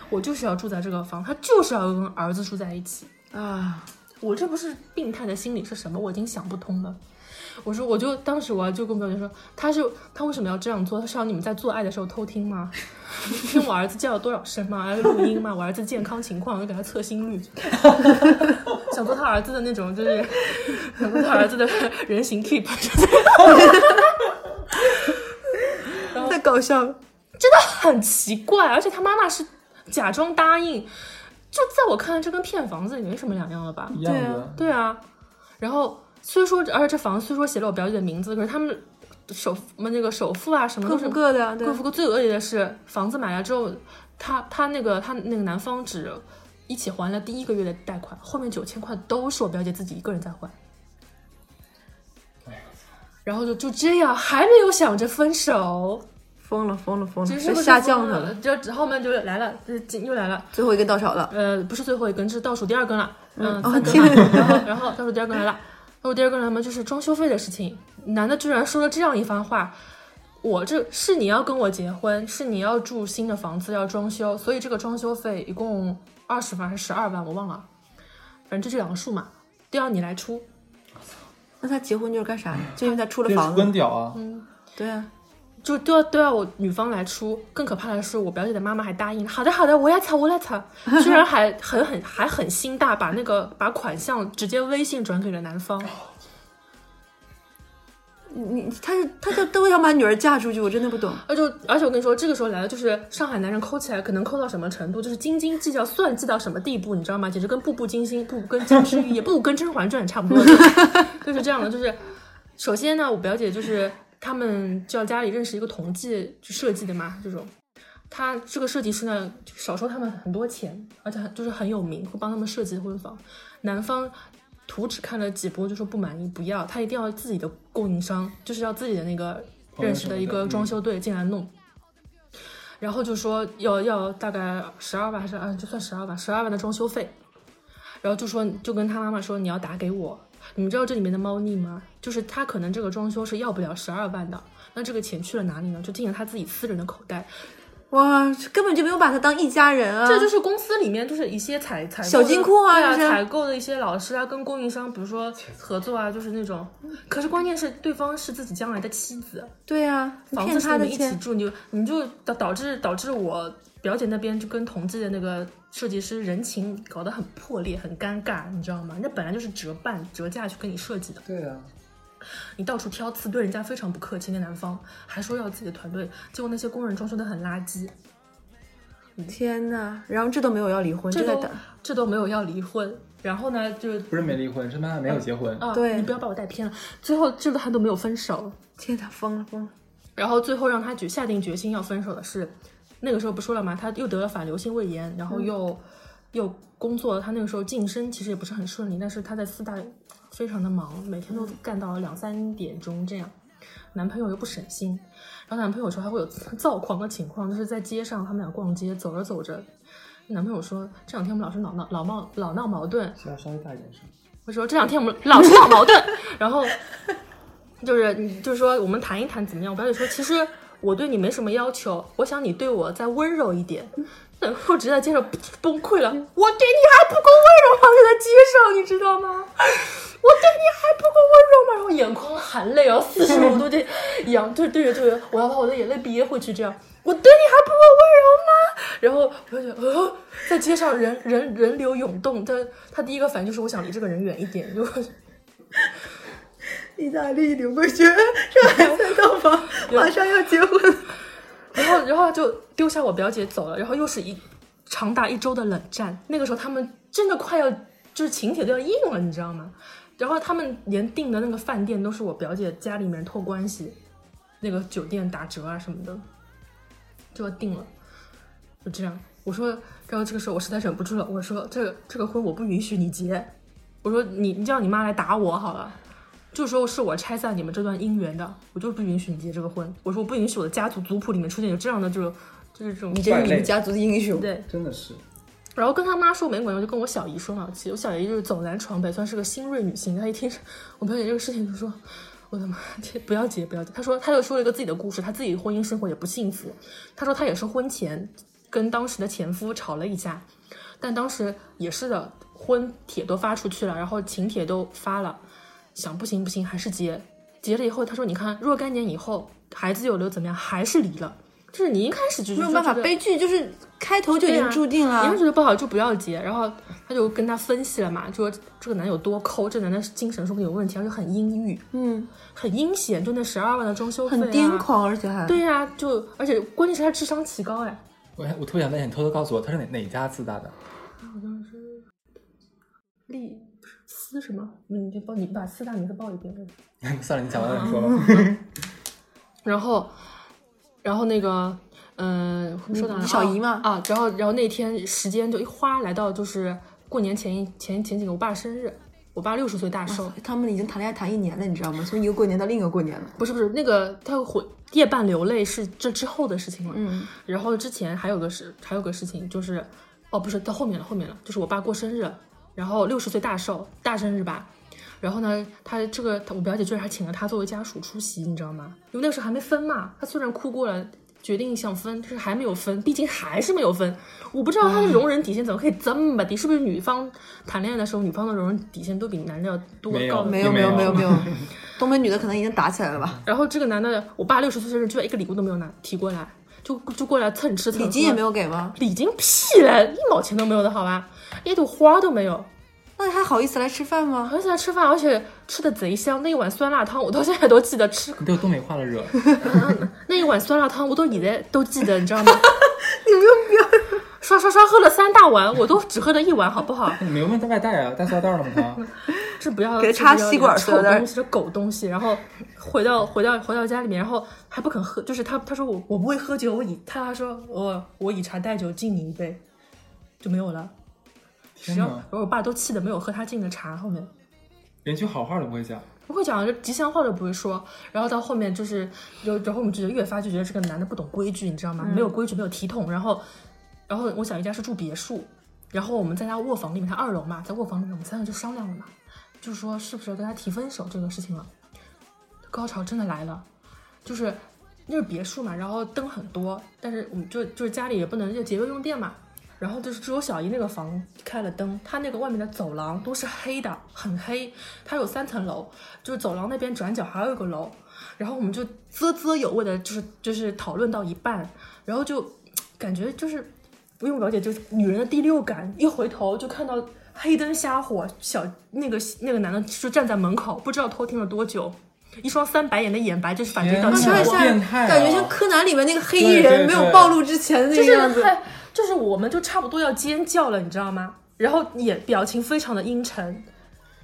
我就是要住在这个房，她就是要跟儿子住在一起。
啊，
我这不是病态的心理是什么？我已经想不通了。我说，我就当时我就跟表姐说，他是他为什么要这样做？他是让你们在做爱的时候偷听吗？[LAUGHS] 听我儿子叫了多少声吗？还有录音吗？我儿子健康情况，我就给他测心率，[LAUGHS] 想做他儿子的那种，就是想做他儿子的人形 keep，[LAUGHS]
太搞笑了。
真的很奇怪。而且他妈妈是假装答应，就在我看来，这跟骗房子也没什么两样了吧？
一样
对
啊。
对啊，然后虽说，而且这房子虽说写了我表姐的名字，可是他们首那个首付啊什么
各
都是
付各的啊，
各付各。最恶劣的是，房子买了之后，他他那个他那个男方只一起还了第一个月的贷款，后面九千块都是我表姐自己一个人在还。然后就就这样，还没有想着分手，
疯了疯了疯了，
其实
这下降他了，，
就后面就来了，就又来了。
最后一根稻草了。
呃，不是最后一根，是倒数第二根了，嗯，
哦
三根了，然后然后倒数第二根来了，倒数第二根来嘛，就是装修费的事情。男的居然说了这样一番话，我这是你要跟我结婚，是你要住新的房子要装修，所以这个装修费一共二十万还是十二万，我忘了，反正就这两个数嘛，都要你来出。
那他结婚就是干啥呀？就因为他出了房子。
婚屌啊！
对啊，
就都要都要我女方来出。更可怕的是，我表姐的妈妈还答应，好的好的，我来擦我来擦，居然还 [LAUGHS] 很很还很心大，把那个把款项直接微信转给了男方。
你他是他就都想把女儿嫁出去，我真的不懂。
而就而且我跟你说，这个时候来了，就是上海男人抠起来，可能抠到什么程度，就是斤斤计较、算计到什么地步，你知道吗？简直跟《步步惊心》、不跟《金枝玉叶》、不跟《甄嬛传》差不多，[LAUGHS] 就是这样的。就是首先呢，我表姐就是他们叫家里认识一个同济设计的嘛，这种。他这个设计师呢，少收他们很多钱，而且很就是很有名，会帮他们设计婚房。男方图纸看了几波就说不满意，不要，他一定要自己的供应商，就是要自己的那个认识的一个装修队进来弄。然后就说要要大概十二万还是啊，就算十二万，十二万的装修费。然后就说就跟他妈妈说你要打给我。你们知道这里面的猫腻吗？就是他可能这个装修是要不了十二万的，那这个钱去了哪里呢？就进了他自己私人的口袋。
哇，根本就没有把他当一家人啊！
这就是公司里面就是一些采采
小金库啊
对啊，采购的一些老师啊，跟供应商比如说合作啊，就是那种。可是关键是对方是自己将来的妻子，
对啊，
房子是你们一起住，你就你就导导致导致我表姐那边就跟同济的那个设计师人情搞得很破裂，很尴尬，你知道吗？那本来就是折半折价去跟你设计的，
对啊，
你到处挑刺，对人家非常不客气。那男方还说要自己的团队，结果那些工人装修的很垃圾，
天呐，然后这都没有要离婚，
这都。这都没有要离婚。然后呢，就是
不是没离婚，是他俩没有结婚。
啊，
对
你不要把我带偏了。最后这个他都没有分手，
天呐，疯了疯了！
然后最后让他决下定决心要分手的是，那个时候不说了吗？他又得了反流性胃炎，然后又、又工作，他那个时候晋升其实也不是很顺利，但是他在四大非常的忙，每天都干到两三点钟这样。男朋友又不省心，然后男朋友有时候还会有躁狂的情况，就是在街上他们俩逛街，走着走着，男朋友说这两天我们老是老闹老闹老闹矛盾，
需要稍微大一点声。
我说这两天我们老是闹矛盾，然后就是你就是说我们谈一谈怎么样？我表姐说其实我对你没什么要求，我想你对我再温柔一点。[LAUGHS] 然后直接在街上崩溃了，我对你还不够温柔吗？就在街上，你知道吗？我对你还不够温柔吗？然后眼眶含泪啊，四十五度这仰对对着对着，我要把我的眼泪憋回去，这样我对你还不够温柔吗？然后我就觉得，呃，在街上人人人流涌动，他他第一个反应就是我想离这个人远一点，就 [LAUGHS]
意大利留过学，上海三套房，马上要结婚。
然后然后就丢下我表姐走了，然后又是一长达一周的冷战。那个时候他们真的快要就是请帖都要硬了，你知道吗？然后他们连订的那个饭店都是我表姐家里面托关系，那个酒店打折啊什么的，就要定了。就这样，我说，然后这个时候我实在忍不住了，我说这个这个婚我不允许你结，我说你你叫你妈来打我好了。就说是我拆散你们这段姻缘的，我就不允许你结这个婚。我说我不允许我的家族族谱里面出现有这样的这种，就是这种
你这是你们家族的英雄。
对。
真的是，
然后跟他妈说没管用，就跟我小姨说嘛。其实我小姨就是走南闯北，算是个新锐女性。她一听我表姐这个事情，就说：“我的妈，这不要结，不要结。”她说，她又说了一个自己的故事，她自己婚姻生活也不幸福。她说她也是婚前跟当时的前夫吵了一架，但当时也是的，婚帖都发出去了，然后请帖都发了，想不行不行还是结。结了以后，他说：“你看，若干年以后，孩子有了怎么样？还是离了。就是你一开始就
没有办法，悲剧就是开头就已经注定了。
你要觉得不好就不要结。然后他就跟他分析了嘛，就说这个男有多抠，这男的精神说不定有问题，而且很阴郁，
嗯，
很阴险，就那十二万的装修费、啊，
很癫。狂，而且还
对呀、就而且关键是他智商奇高哎，
我我特别想问你，偷偷告诉我他是哪哪家自大的？
好像是利思什么？你就报你把四大名字报一遍。[LAUGHS]
算了，你讲完了你说吧。[LAUGHS]
然后，然后那个，嗯、说哪了？
小姨嘛
啊，然后然后那天时间就一花来到就是过年前一前前几个我爸生日，我爸六十岁大寿。
他们已经谈恋爱谈一年了，你知道吗？从一个过年到另一个过年了。
不是不是，那个他回夜半流泪是这之后的事情了。
嗯，
然后之前还有个事，还有个事情就是，哦，不是到后面了，后面了，就是我爸过生日，然后六十岁大寿，大生日吧。然后呢，他这个我表姐居然还请了他作为家属出席，你知道吗？因为那个时候还没分嘛，他虽然哭过了，决定想分，但是还没有分，毕竟还是没有分。我不知道他的容忍底线怎么可以这么低，是不是女方谈恋爱的时候，女方的容忍底线都比男的要多
没有
高？
没有没
并没有
有没有没有，[LAUGHS] 东北女的可能已经打起来了吧？
然后这个男的，我爸六十岁生日，居然一个礼物都没有拿提过来，就就过来蹭吃蹭喝。
礼金也没有给吗？
礼金屁嘞，一毛钱都没有的好吧，一朵花都没有。
那你还好意思来吃饭吗？
而且吃饭，而且吃的贼香，那一碗酸辣汤我到现在都记得吃。
你被我东北话了热。[LAUGHS]
那一碗酸辣汤我都现在都记得，你知道吗？[LAUGHS] 你们不要 [LAUGHS] 刷刷刷喝了三大碗，我都只喝了一碗，好不好？
你没有问他外带啊？带塑料袋了吗？他
这不要
给他插吸管
臭
塑料袋
东西，这狗东西。然后回到回到回到家里面，然后还不肯喝，就是他他说我我不会喝酒，我以他说我我以茶代酒敬你一杯，就没有了。然后
天哪，
然后我爸都气的没有喝他敬的茶，后面。
连句好话都不会讲。
不会讲，就吉祥话都不会说。然后到后面就是，就然后我们就越发就觉得这个男的不懂规矩，你知道吗？没有规矩，没有体统。然后，然后我小姨家是住别墅，然后我们在他卧房里面，他二楼嘛，在卧房里面，我们三个就商量了嘛，就是说是不是要跟他提分手这个事情了。高潮真的来了，就是那是别墅嘛，然后灯很多，但是我们就就是家里也不能就节约用电嘛。然后就是只有小姨那个房开了灯，她那个外面的走廊都是黑的，很黑。它有三层楼，就是走廊那边转角还有一个楼。然后我们就啧啧有味的，就是就是讨论到一半，然后就感觉就是不用了解，就是女人的第六感，一回头就看到黑灯瞎火，小那个那个男的就站在门口，不知道偷听了多久，一双三白眼的眼白就是反着一道
天哪
青光
有点像，
变态啊
感觉像柯南里面那个黑衣人没有暴露之前的那个样子。
还就是我们就差不多要尖叫了，你知道吗？然后眼表情非常的阴沉，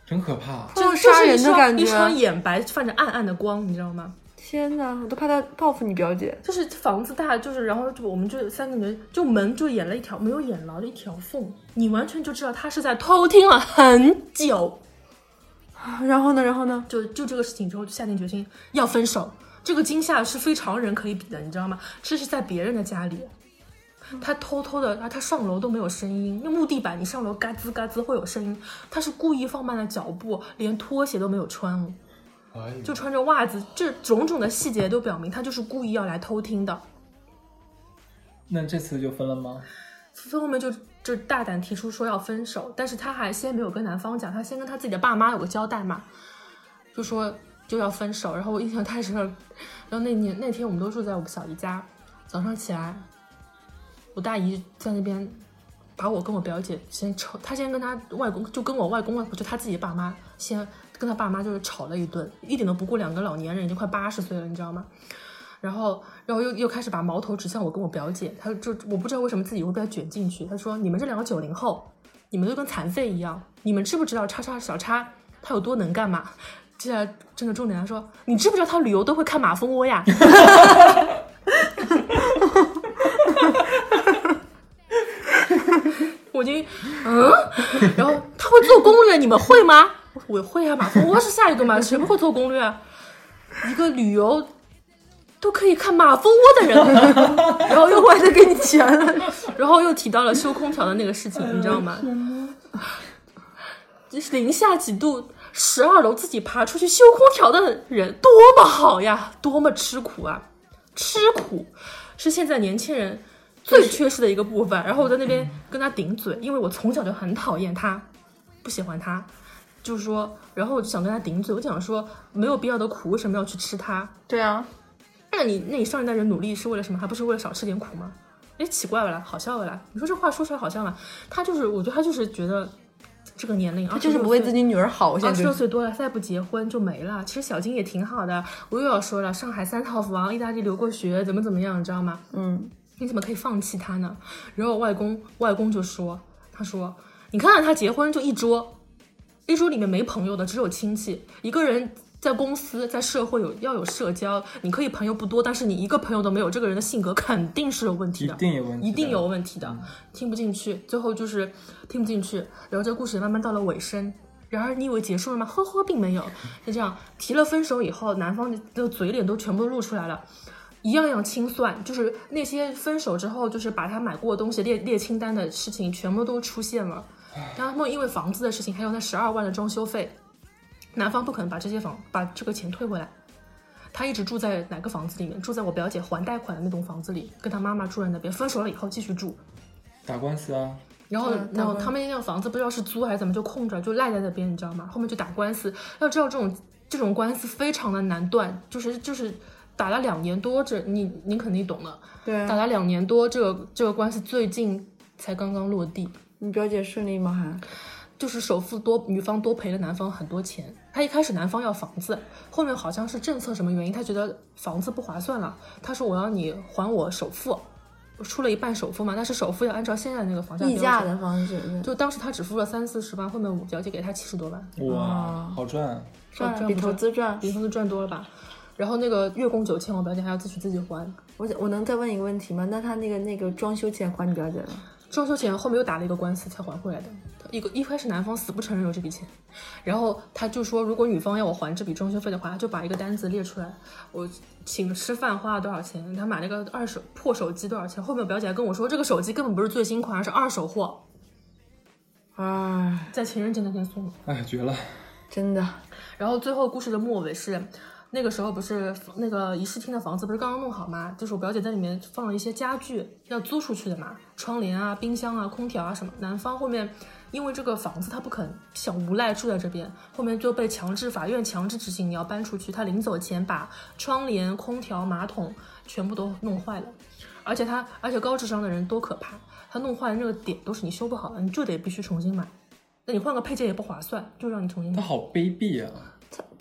真可怕。
像
就
杀人
是一双
的感觉
一双眼白泛着暗暗的光，你知道吗？
天哪，我都怕他报复你表姐。
就是房子大，就是然后就我们就三个人，就门就演了一条没有演牢的一条缝，你完全就知道他是在偷听了很久。
然后呢？然后呢？
就就这个事情之后，就下定决心要分手。这个惊吓是非常人可以比的，你知道吗？这是在别人的家里，他偷偷的，他他上楼都没有声音，那木地板你上楼嘎吱嘎吱会有声音，他是故意放慢了脚步，连拖鞋都没有穿，
哎
就穿着袜子，这种种的细节都表明他就是故意要来偷听的。
那这次就分了吗？
分后面就就大胆提出说要分手，但是他还先没有跟男方讲，他先跟他自己的爸妈有个交代嘛，就说就要分手。然后我印象太深了，然后那年那天我们都住在我们小姨家，早上起来，我大姨在那边把我跟我表姐先吵，她先跟她外公就跟我外公外婆就她自己爸妈先跟她爸妈就是吵了一顿，一点都不顾两个老年人已经快八十岁了，你知道吗？然后，然后又又开始把矛头指向我跟我表姐，她就我不知道为什么自己会被她卷进去。她说：“你们这两个九零后，你们都跟残废一样，你们知不知道叉叉小叉他有多能干嘛？” [LAUGHS] 接下来真的重点，他说：“你知不知道他旅游都会看马蜂窝呀？” [LAUGHS] 我已经嗯，[LAUGHS] 然后他会做攻略，你们会吗？我会啊，马蜂窝是下一个嘛，谁不会做攻略啊？一个旅游都可以看马蜂窝的人，[LAUGHS] 然后又
还得给你钱。
然后又提到了修空调的那个事情，你知道吗？就是零下几度，十二楼自己爬出去修空调的人多么好呀，多么吃苦啊！吃苦是现在年轻人最缺失的一个部分。然后我在那边跟他顶嘴，因为我从小就很讨厌他，不喜欢他，就是说，然后我就想跟他顶嘴，我就想说，没有必要的苦，为什么要去吃它？
对啊，
那你那你上一代人努力是为了什么？还不是为了少吃点苦吗？哎，奇怪了啦，好笑了啦！你说这话说出来好笑吗？他就是，我觉得他就是觉得这个年龄，
他就是不为自己女儿好，现
二十
在就是
六岁多了，再不结婚就没了。其实小金也挺好的，我又要说了，上海三套房，意大利留过学，怎么怎么样，你知道吗？
嗯，
你怎么可以放弃他呢？然后我外公外公就说，他说，你看看他结婚就一桌，一桌里面没朋友的，只有亲戚，一个人。在公司，在社会有要有社交，你可以朋友不多，但是你一个朋友都没有，这个人的性格肯定是有问题
一
的，
定有问题，
一定有问题的，听不进去，最后就是听不进去，然后这个故事慢慢到了尾声。然而你以为结束了吗？呵呵，并没有。就这样提了分手以后，男方的嘴脸都全部都露出来了，一样样清算，就是那些分手之后就是把他买过的东西列列清单的事情全部都出现了。然后他们因为房子的事情，还有那十二万的装修费，男方不可能把这些房把这个钱退回来。他一直住在哪个房子里面？住在我表姐还贷款的那栋房子里，跟他妈妈住在那边。分手了以后继续住，
打官司啊，
然后然后他们那个房子不知道是租还是怎么就空着，就赖在那边，你知道吗？后面就打官司。要知道这种这种官司非常的难断，就是就是打了两年多，这你你肯定懂的，
对
打了两年多，这个这个官司最近才刚刚落地。
你表姐顺利吗？还
就是首付多，女方多赔了男方很多钱。他一开始男方要房子，后面好像是政策什么原因，他觉得房子不划算了，他说我要你还我首付，我出了一半首付嘛，但是首付要按照现在那个房价
溢价
标准
的方式，
就当时他只付了三四十万，后面我表姐给他七十多万，
哇，好赚！
赚比投资赚。
比投资赚多了吧？然后那个月供九千，我表姐还要自己自己还。
我我能再问一个问题吗？那他那个那个装修钱还你表姐了？
装修钱后面又打了一个官司才还回来的。一个一开始男方死不承认有这笔钱，然后他就说，如果女方要我还这笔装修费的话，他就把一个单子列出来，我请吃饭花了多少钱，他买了个二手破手机多少钱。后面我表姐还跟我说，这个手机根本不是最新款，而是二手货，
唉，
在情人节那天送的。
哎，绝了！
真的，
然后最后故事的末尾是，那个时候不是那个仪式厅的房子不是刚刚弄好吗？就是我表姐在里面放了一些家具要租出去的嘛，窗帘啊、冰箱啊、空调啊什么。男方后面因为这个房子他不肯，想无赖住在这边，后面就被强制法院强制执行，你要搬出去。他临走前把窗帘、空调、马桶全部都弄坏了。而且他，而且高智商的人多可怕！他弄坏的那个点都是你修不好的，你就得必须重新买。那你换个配件也不划算，就让你重新买。
他好卑鄙啊！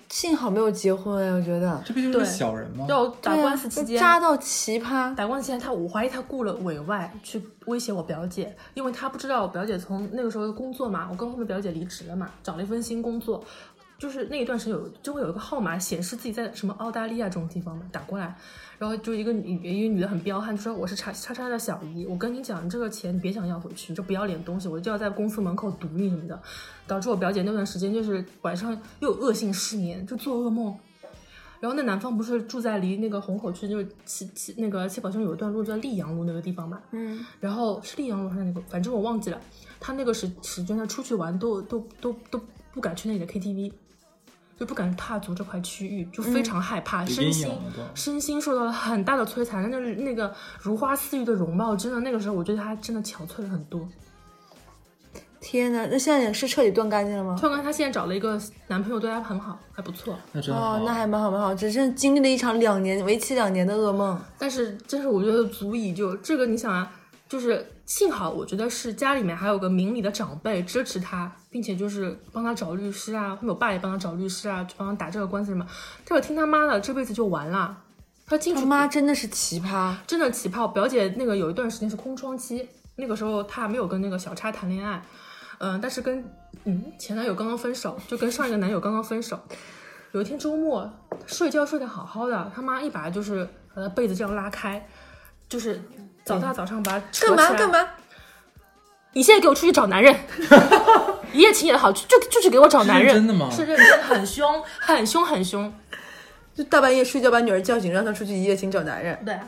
幸好没有结婚哎，我觉得。
这不就是小人吗？
要打官司期间，
扎到奇葩，
打官司期间，他我怀疑他雇了委外去威胁我表姐，因为他不知道我表姐从那个时候工作嘛，我跟后面表姐离职了嘛，找了一份新工作，就是那一段时间有就会有一个号码显示自己在什么澳大利亚这种地方嘛，打过来，然后就一个女一个女的很彪悍，说我是叉叉叉的小姨，我跟你讲，这个钱你别想要回去，你这不要脸东西，我就要在公司门口堵你什么的，导致我表姐那段时间就是晚上又有恶性失眠，就做噩梦。然后那男方不是住在离那个虹口区，就是七七那个七宝乡有一段路叫溧阳路那个地方嘛，
嗯，
然后是溧阳路还是那个，反正我忘记了。他那个时时间他出去玩都都都都不敢去那里的 KTV，就不敢踏足这块区域，就非常害怕，
有
身心。身心受到了很大的摧残。那个那个如花似玉的容貌，真的那个时候我觉得她真的憔悴了很多。
天哪！那现在也是彻底断干净了吗？
断干，她现在找了一个男朋友，对她很好，还不错。
那真好。
哦，那还蛮好蛮好，只是经历了一场两年为期两年的噩梦。
但是，真是我觉得足以就这个，你想啊，就是幸好我觉得是家里面还有个明理的长辈支持他，并且就是帮他找律师啊，后面我爸也帮他找律师啊，就帮他打这个官司什么。这个听他妈的，这辈子就完了。他进去
他妈真的是奇葩，
真的奇葩。我。表姐那个有一段时间是空窗期，那个时候她还没有跟那个小叉谈恋爱，嗯、但是跟嗯前男友刚刚分手，就跟上一个男友刚刚分手。有一天周末睡觉睡得好好的，他妈一把就是把他被子这样拉开，就是早大早上把
干嘛干？嘛？
你现在给我出去找男人，[LAUGHS] 一夜情也好，就就就是给我找男人。
是认真的吗
是认真，很凶，很凶，很凶。
就大半夜睡觉把女儿叫醒，让她出去一夜情找男人。
对，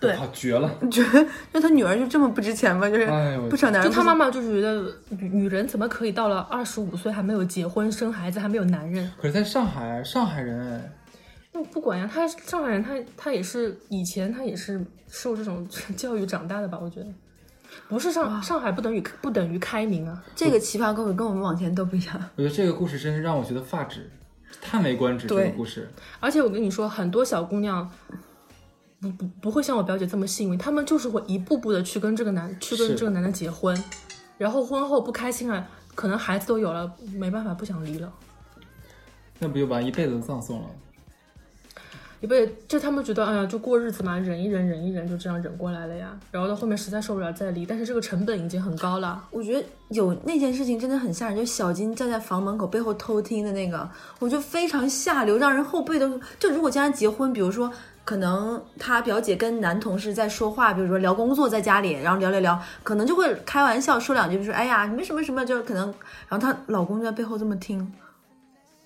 对
好绝了！
你觉得那他女儿就这么不值钱吗？就是
哎呦
不找男人
就他妈妈就是觉得女女人怎么可以到了二十五岁还没有结婚生孩子，还没有男人？
可是在上海，上海人哎，
那不管呀，他上海人他，他也是以前他也是受这种 [LAUGHS] 教育长大的吧？我觉得不是上上海不等于不等于开明啊。
这个奇葩跟我跟我们往前都不一样。
我觉得这个故事真是让我觉得发指，叹为观止。这个故事，
而且我跟你说，很多小姑娘不不不会像我表姐这么幸运，她们就是会一步步的去跟这个男去跟这个男的结婚，然后婚后不开心了，可能孩子都有了，没办法不想离了。
那不就把一辈子都葬送了？
也不，就他们觉得，哎呀，就过日子嘛，忍一忍，忍一忍，就这样忍过来了呀。然后到后面实在受不了再离，但是这个成本已经很高了。
我觉得有那件事情真的很吓人，就小金站在房门口背后偷听的那个，我觉得非常下流，让人后背都就如果将来结婚，比如说。可能他表姐跟男同事在说话，比如说聊工作，在家里，然后聊聊聊，可能就会开玩笑说两句，比如说哎呀，你们什么什么，就可能，然后她老公就在背后这么听，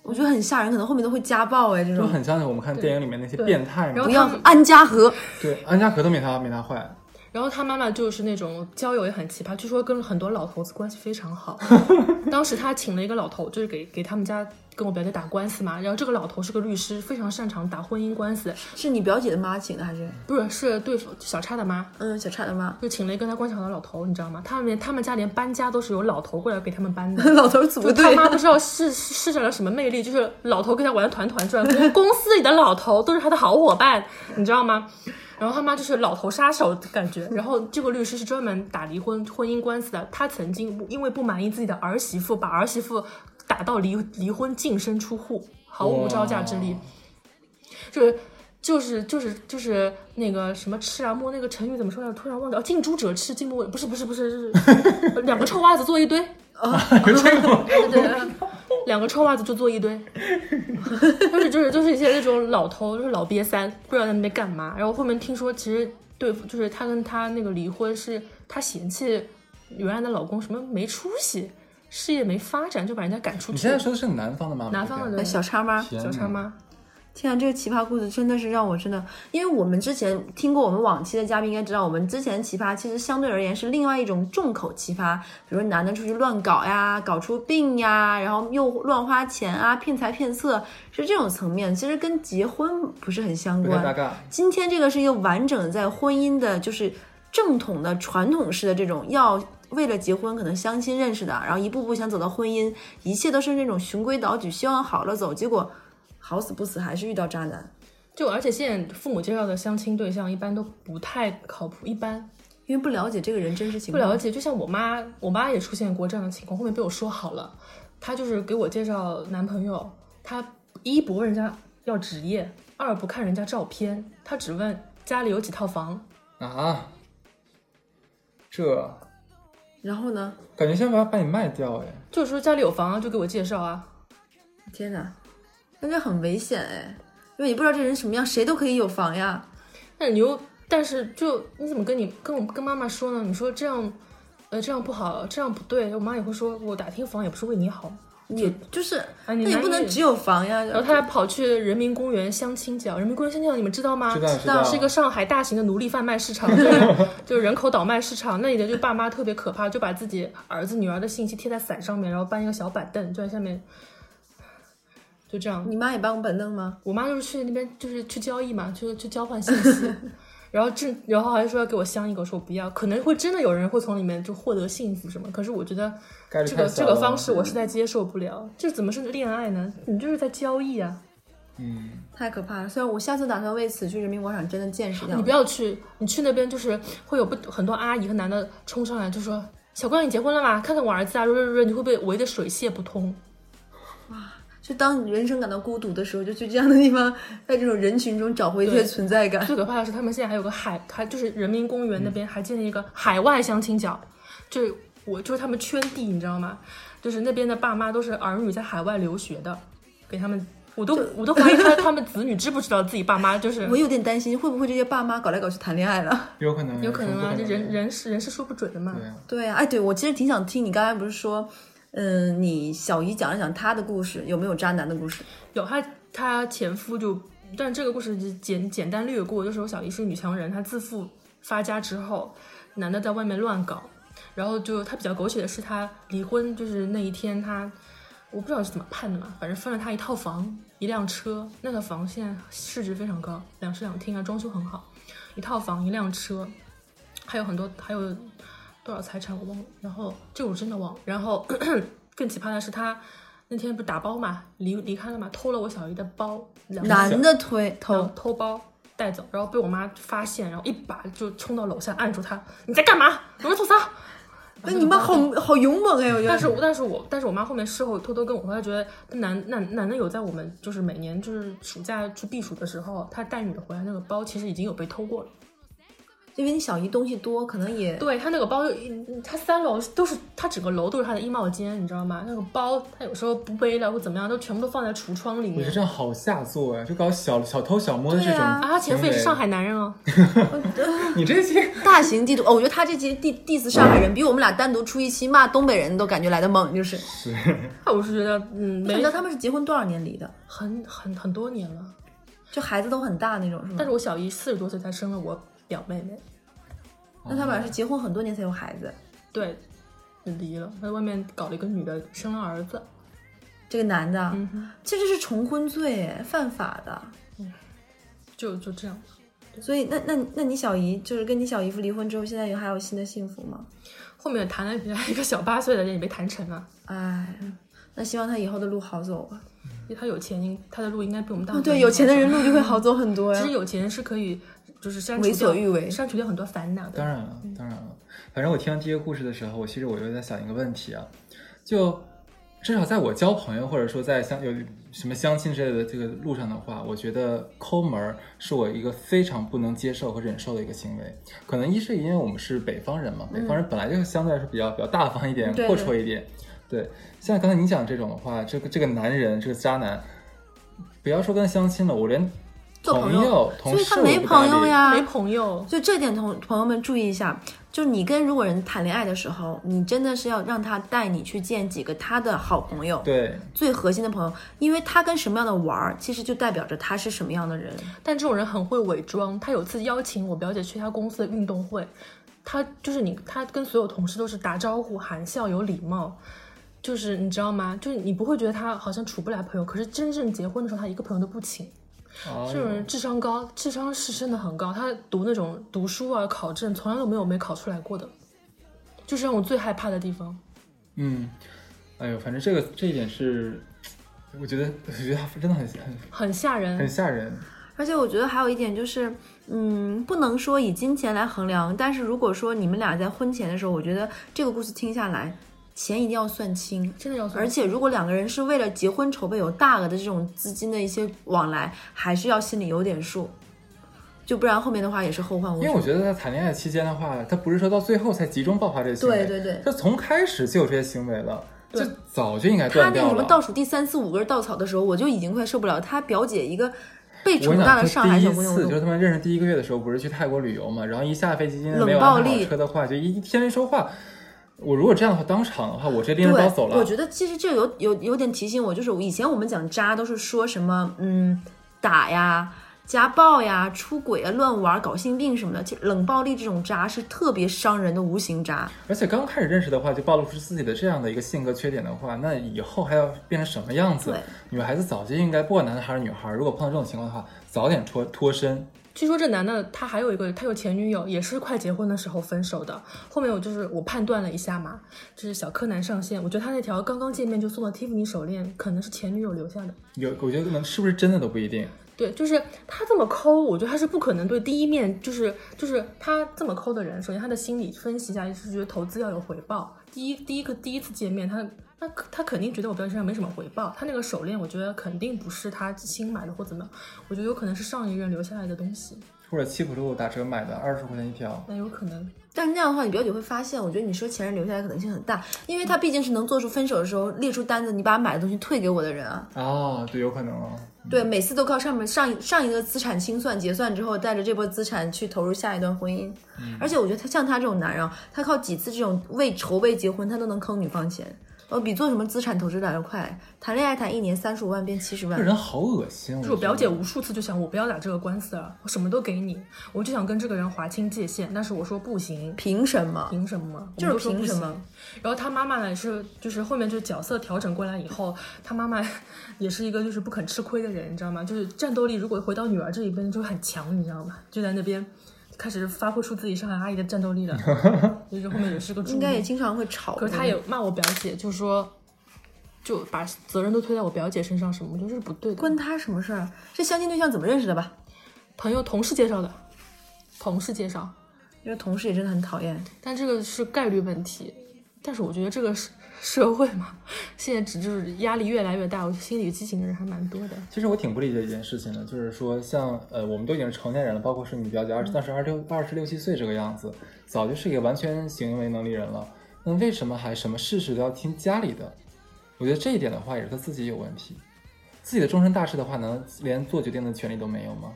我觉得很吓人，可能后面都会家暴哎，这种就
很像我们看电影里面那些变态嘛。
不要安家和，
对，安家和都没他没他坏。
然后他妈妈就是那种交友也很奇葩，据说跟很多老头子关系非常好。[LAUGHS] 当时他请了一个老头，就是给给他们家跟我表姐打官司嘛，然后这个老头是个律师，非常擅长打婚姻官司，
是你表姐的妈请的还是？
不是是对小叉的妈，
嗯，小叉的妈。
就请了一个跟他关系好的老头，你知道吗？他们连他们家连搬家都是由老头过来给他们搬的。[LAUGHS]
老头组
队他，妈 [LAUGHS] 不知道施施展了什么魅力，就是老头跟他玩的团团转，公公司里的老头都是他的好伙伴，你知道吗？然后他妈就是老头杀手的感觉。然后这个律师是专门打离婚婚姻官司的，他曾经因为不满意自己的儿媳妇，把儿媳妇打到离离婚净身出户，毫无招架之力。就是就是就是就是那个什么吃啊摸那个成语怎么说来着？突然忘掉，近朱者赤，近墨者不是不是不是是 [LAUGHS] 两个臭袜子坐一堆 [LAUGHS] 啊。对对，两个臭袜子就坐一堆，[LAUGHS] 就是就是就是一些那种老头，就是老瘪三，不知道在那边干嘛。然后后面听说，其实对，就是她跟她那个离婚是她嫌弃原来的老公什么没出息，事业没发展，就把人家赶出去
你现。在说的是南方的妈妈，
南方的
对
小叉妈。
小叉妈，
天啊，这个奇葩故事真的是让我真的，因为我们之前听过我们往期的嘉宾应该知道，我们之前奇葩其实相对而言是另外一种重口奇葩，比如男的出去乱搞呀，搞出病呀，然后又乱花钱啊，骗财骗色，是这种层面，其实跟结婚不是很相关。今天这个是一个完整的在婚姻的，就是正统的传统式的这种要。为了结婚，可能相亲认识的，然后一步步想走到婚姻，一切都是那种循规蹈矩，希望好了走，结果好死不死还是遇到渣男。
就而且现在父母介绍的相亲对象一般都不太靠谱，一般
因为不了解这个人真实情况，
不了解。就像我妈，我妈也出现过这样的情况，后面被我说好了，她就是给我介绍男朋友，她一不问人家要职业，二不看人家照片，她只问家里有几套房。
啊，这
然后呢？
感觉像把把你卖掉哎。
就是说家里有房啊，就给我介绍啊。
天哪，感觉很危险哎，因为你不知道这人什么样，谁都可以有房呀。
但是你又，但是就你怎么跟你跟我跟妈妈说呢？你说这样，呃，这样不好，这样不对，我妈也会说，我打听房也不是为你好。
也就是，
啊，你
那也不能只有房呀。
然后他还跑去人民公园相亲角，人民公园相亲角你们知道吗？
知道知
道
道，
是一个上海大型的奴隶贩卖市场，[LAUGHS] 就是就是人口倒卖市场。那里的就爸妈特别可怕，就把自己儿子女儿的信息贴在伞上面，然后搬一个小板凳，就在下面，就这样。
你妈也搬过板凳吗？
我妈就是去那边就是去交易嘛，去去交换信息，[LAUGHS] 然后这然后还说要给我相一个，我说我不要，可能会真的有人会从里面就获得幸福什么，可是我觉得这个这个方式我实在接受不了，这怎么是恋爱呢？你就是在交易啊！
嗯，
太可怕了。虽然我下次打算为此去人民广场真的见识一下。
你不要去，你去那边就是会有不很多阿姨和男的冲上来就说：“小姑娘，你结婚了吗？看看我儿子啊！”润润润，你会被围得水泄不通。
就当你人生感到孤独的时候，就去这样的地方，在这种人群中找回一些存在感。
最可怕的是，他们现在还有个海，还就是人民公园那边还建了一个海外相亲角，就是我就是他们圈地，你知道吗？就是那边的爸妈都是儿女在海外留学的，给他们，我都我都怀疑他他们子女知不知道自己爸妈就是
我有点担心，会不会这些爸妈搞来搞去谈恋爱了？
有可能，
有可能啊，这
这
人人是人是说不准的嘛。
对啊，
对啊，哎，对我其实挺想听你刚才不是说，嗯，你小姨讲一讲她的故事，有没有渣男的故事？
有她她前夫就，但这个故事简简单略过，就是我小姨是女强人，她自负发家之后，男的在外面乱搞，然后就她比较狗血的是，她离婚就是那一天她。我不知道是怎么判的嘛，反正分了她一套房、一辆车，那个房现在市值非常高，两室两厅啊，装修很好，一套房、一辆车，还有很多，还有多少财产我忘了，然后这我真的忘了。然后 [COUGHS] 更奇葩的是，他那天不是打包嘛，离离开了嘛，偷了我小姨的包，
男的推偷，
偷包带走，然后被我妈发现，然后一把就冲到楼下按住他，你在干嘛？有人吐槽。
那你妈好好勇猛哎，我觉得。
但是我但是我但是我妈后面事后偷偷跟我说，她觉得男男男的有在我们就是每年就是暑假去避暑的时候，他带女的回来那个包其实已经有被偷过了。
因为你小姨东西多，可能也
对他那个包，嗯他三楼都是他整个楼都是他的衣帽间，你知道吗？那个包他有时候不背了或怎么样，都全部都放在橱窗里面
我觉得。这样好下作哎，就搞小小偷小摸的这种
对啊
啊，他前夫也是上海男人哦。[LAUGHS]
你这些 [LAUGHS]
大型地图。哦，我觉得他这期 diss diss 上海人，比我们俩单独出一期骂东北人都感觉来的猛，就是。[LAUGHS]
是我是觉得，嗯，没
你知道他们是结婚多少年离的？
很很很多年了。
就孩子都很大那种，是吗？
但是我小姨四十多岁才生了我表妹妹，
那他们俩是结婚很多年才有孩子，
对，离了，他在外面搞了一个女的，生了儿子。
这个男的，
嗯哼，
其实是重婚罪，哎犯法的。
就就这样。
所以，那那那你小姨就是跟你小姨夫离婚之后，现在有还有新的幸福吗？[LAUGHS]
后面谈了一个小八岁的人也没谈成啊，
哎，那希望他以后的路好走吧。
因为他有钱，应他的路应该比我们大
哦，对，有钱的人路就会好走很多呀
其实。有钱是可以，就是删除
为所
掉
欲为
删除掉很多烦恼的。
当然了，当然了。反正我听完这些故事的时候，我其实我就在想一个问题啊，就至少在我交朋友或者说在相有什么相亲之类的这个路上的话，我觉得抠门儿是我一个非常不能接受和忍受的一个行为。可能一是因为我们是北方人嘛，北方人本来就相对来说比较比较大方一点，阔绰一点。对，像刚才你讲这种的话，这个这个男人，这个渣男，不要说跟相亲了，我连
做朋
朋友、同
所以他没。朋友呀。
没朋友，
所以这点同朋友们注意一下，就是你跟如果人谈恋爱的时候，你真的是要让他带你去见几个他的好朋友，
对，
最核心的朋友，因为他跟什么样的玩儿，其实就代表着他是什么样的人。
但这种人很会伪装。他有次邀请我表姐去他公司的运动会，他就是你，他跟所有同事都是打招呼、含笑、有礼貌。就是你知道吗？就是你不会觉得他好像处不来朋友，可是真正结婚的时候，他一个朋友都不请。
哦
这种人智商高，智商是真的很高。他读那种读书啊、考证，从来都没有没考出来过的，就是让我最害怕的地方。
嗯，哎呦，反正这个这一点是，我觉得我觉得他真的很很
很吓人，
很吓人。
而且我觉得还有一点就是，嗯，不能说以金钱来衡量，但是如果说你们俩在婚前的时候，我觉得这个故事听下来，钱一定要算清。
真的要
而且，如果两个人是为了结婚筹备有大额的这种资金的一些往来，还是要心里有点数，就不然后面的话也是后患无穷。
因为我觉得在谈恋爱期间的话，他不是说到最后才集中爆发这些行为，
对对对
他从开始就有这些行为了，
就
早就应该
他那个
断掉了。
什么倒数第三四五根稻草的时候，我就已经快受不了。他表姐一个被宠大的上海小姑娘，我都
次就是他们认识第一个月的时候，不是去泰国旅游嘛，然后一下飞机，因为
冷
没有安排好
暴力
车的话，就一一天没说话。我如果这样的话，当场的话，我直接拎着包走了。
我觉得其实这有有有点提醒我，就是以前我们讲渣都是说什么嗯打呀、家暴呀、出轨啊、乱玩、搞性病什么的。其实冷暴力这种渣是特别伤人的无形渣。
而且刚开始认识的话，就暴露出自己的这样的一个性格缺点的话，那以后还要变成什么样子？女孩子早就应该，不管男孩儿女孩儿，如果碰到这种情况的话，早点脱脱身。
据说这男的他还有一个，他有前女友，也是快结婚的时候分手的。后面我就是我判断了一下嘛，就是小柯南上线，我觉得他那条刚刚见面就送的 Tiffany 手链，可能是前女友留下的。
有，我觉得可能是不是真的都不一定。
对，就是他这么抠，我觉得他是不可能对第一面就是就是他这么抠的人，首先他的心理分析一下，是觉得投资要有回报。第一第一个第一次见面，他那他肯定觉得我表姐身上没什么回报，他那个手链我觉得肯定不是他新买的或怎么样，我觉得有可能是上一任留下来的东西，
或者七浦路打折买的，二十块钱一条。
那有可能。
但是那样的话，你表姐会发现，我觉得你说前任留下来可能性很大，因为他毕竟是能做出分手的时候列出单子，你把买的东西退给我的人啊。
哦，对，有可能哦。
对，每次都靠上面上一上一个资产清算结算之后，带着这波资产去投入下一段婚姻。而且我觉得他像他这种男人啊，他靠几次这种为筹备结婚，他都能坑女方钱，呃，比做什么资产投资来的快。谈恋爱谈一年三十五万变七十万
这，人好恶心。
就是我表姐无数次就想我不要打这个官司了，我什么都给你，我就想跟这个人划清界限，但是我说不行，
凭什么？
凭什么？
就是凭什么？
然后他妈妈呢是，就是后面就是角色调整过来以后，他妈妈 [LAUGHS] 也是一个就是不肯吃亏的人，你知道吗？就是战斗力如果回到女儿这一边就很强，你知道吗？就在那边开始发挥出自己上海阿姨的战斗力了，[LAUGHS] 就是后面也是个。
应该也经常会吵。
可是他也骂我表姐，就说就把责任都推在我表姐身上，什么我觉得这是不对的。
关他什么事儿？这相亲对象怎么认识的吧？
朋友同事介绍的，同事介绍。
因为同事也真的很讨厌。
但这个是概率问题。但是我觉得这个是社会嘛，[LAUGHS] 现在只就是压力越来越大，我心理畸形的人还蛮多的。
其实我挺不理解一件事情的，就是说像呃，我们都已经是成年人了，包括是你表姐二十当时二十六二十六七岁这个样子，早就是一个完全行为能力人了。那为什么还什么事事都要听家里的？我觉得这一点的话，也是他自己有问题。自己的终身大事的话，能连做决定的权利都没有吗？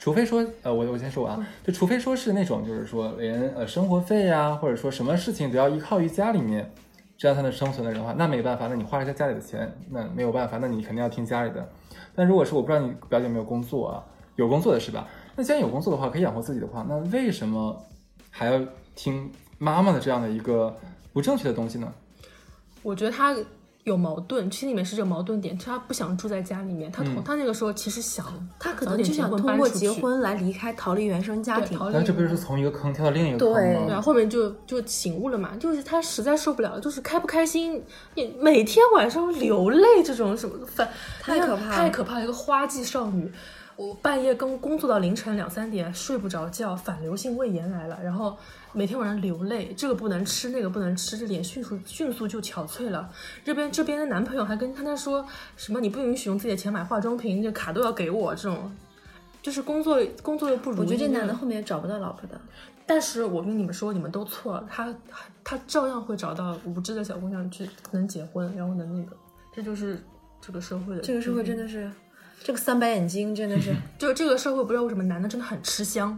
除非说，呃，我我先说完啊，就除非说是那种，就是说连呃生活费呀、或者说什么事情都要依靠于家里面，这样才能生存的人的话，那没办法，那你花一下家里的钱，那没有办法，那你肯定要听家里的。但如果是我不知道你表姐有没有工作啊，有工作的是吧？那既然有工作的话，可以养活自己的话，那为什么还要听妈妈的这样的一个不正确的东西呢？
我觉得他有矛盾，心里面是这个矛盾点，他不想住在家里面，他同、他那个时候其实想，
他可能就想通过结婚来离开，逃离原生家庭。
对逃离
这不是从一个坑跳到另一个坑
对
吗？
对啊，后面就就醒悟了嘛，就是他实在受不了，就是开不开心，你每天晚上流泪这种什么反 [LAUGHS]
太可怕了
太可怕了！一个花季少女，我半夜工工作到凌晨两三点，睡不着觉，反流性胃炎来了，然后每天晚上流泪，这个不能吃，那个不能吃，这脸迅速迅速就憔悴了。这边这边的男朋友还跟跟他说什么你不允许用自己的钱买化妆品，这卡都要给我，这种就是工作工作又不如意。
我觉得这男的后面找不到老婆的。
但是我跟你们说，你们都错了，他他照样会找到无知的小姑娘去能结婚，然后能那个，这就是这个社会的。
这个社会真的是，这个三白眼睛真的是。[LAUGHS]
就这个社会不知道为什么男的真的很吃香，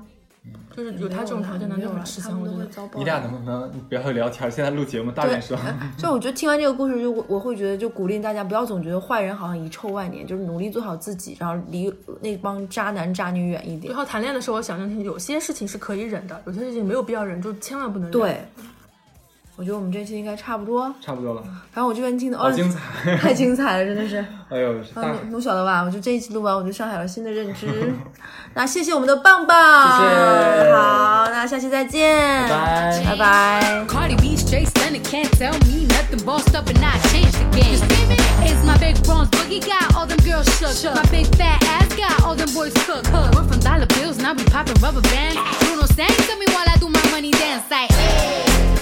就是有他这种条件的那种吃香，我觉得。
你俩能不能不要聊天？现在录节目大点声。[LAUGHS]
就我觉得听完这个故事，就我我会觉得，就鼓励大家不要总觉得坏人好像遗臭万年，就是努力做好自己，然后离那帮渣男渣女远一点
然。后谈恋爱的时候，我想象有些事情是可以忍的，有些事情没有必要忍，就千万不能忍。
对，我觉得我们这期应该差不多。
差不多了，
反正我这边听的，哦，
好精彩！
太精彩了，真的是。
哎呦，
啊，
大
努努小的吧，我就这一期录完，我对上海有新的认知。那谢谢我们的棒棒，
谢谢
好，那下期再见，
拜
拜拜。
Cardi B straight stunning, can't tell me nothing. Bossed up and I changed the game. It's my big bronze boogie got all them girls shook. shook. My big fat ass got all them boys. We're from dollar bills, now be popping rubber bands. Bruno sang to me while I do my money dance like. Hey.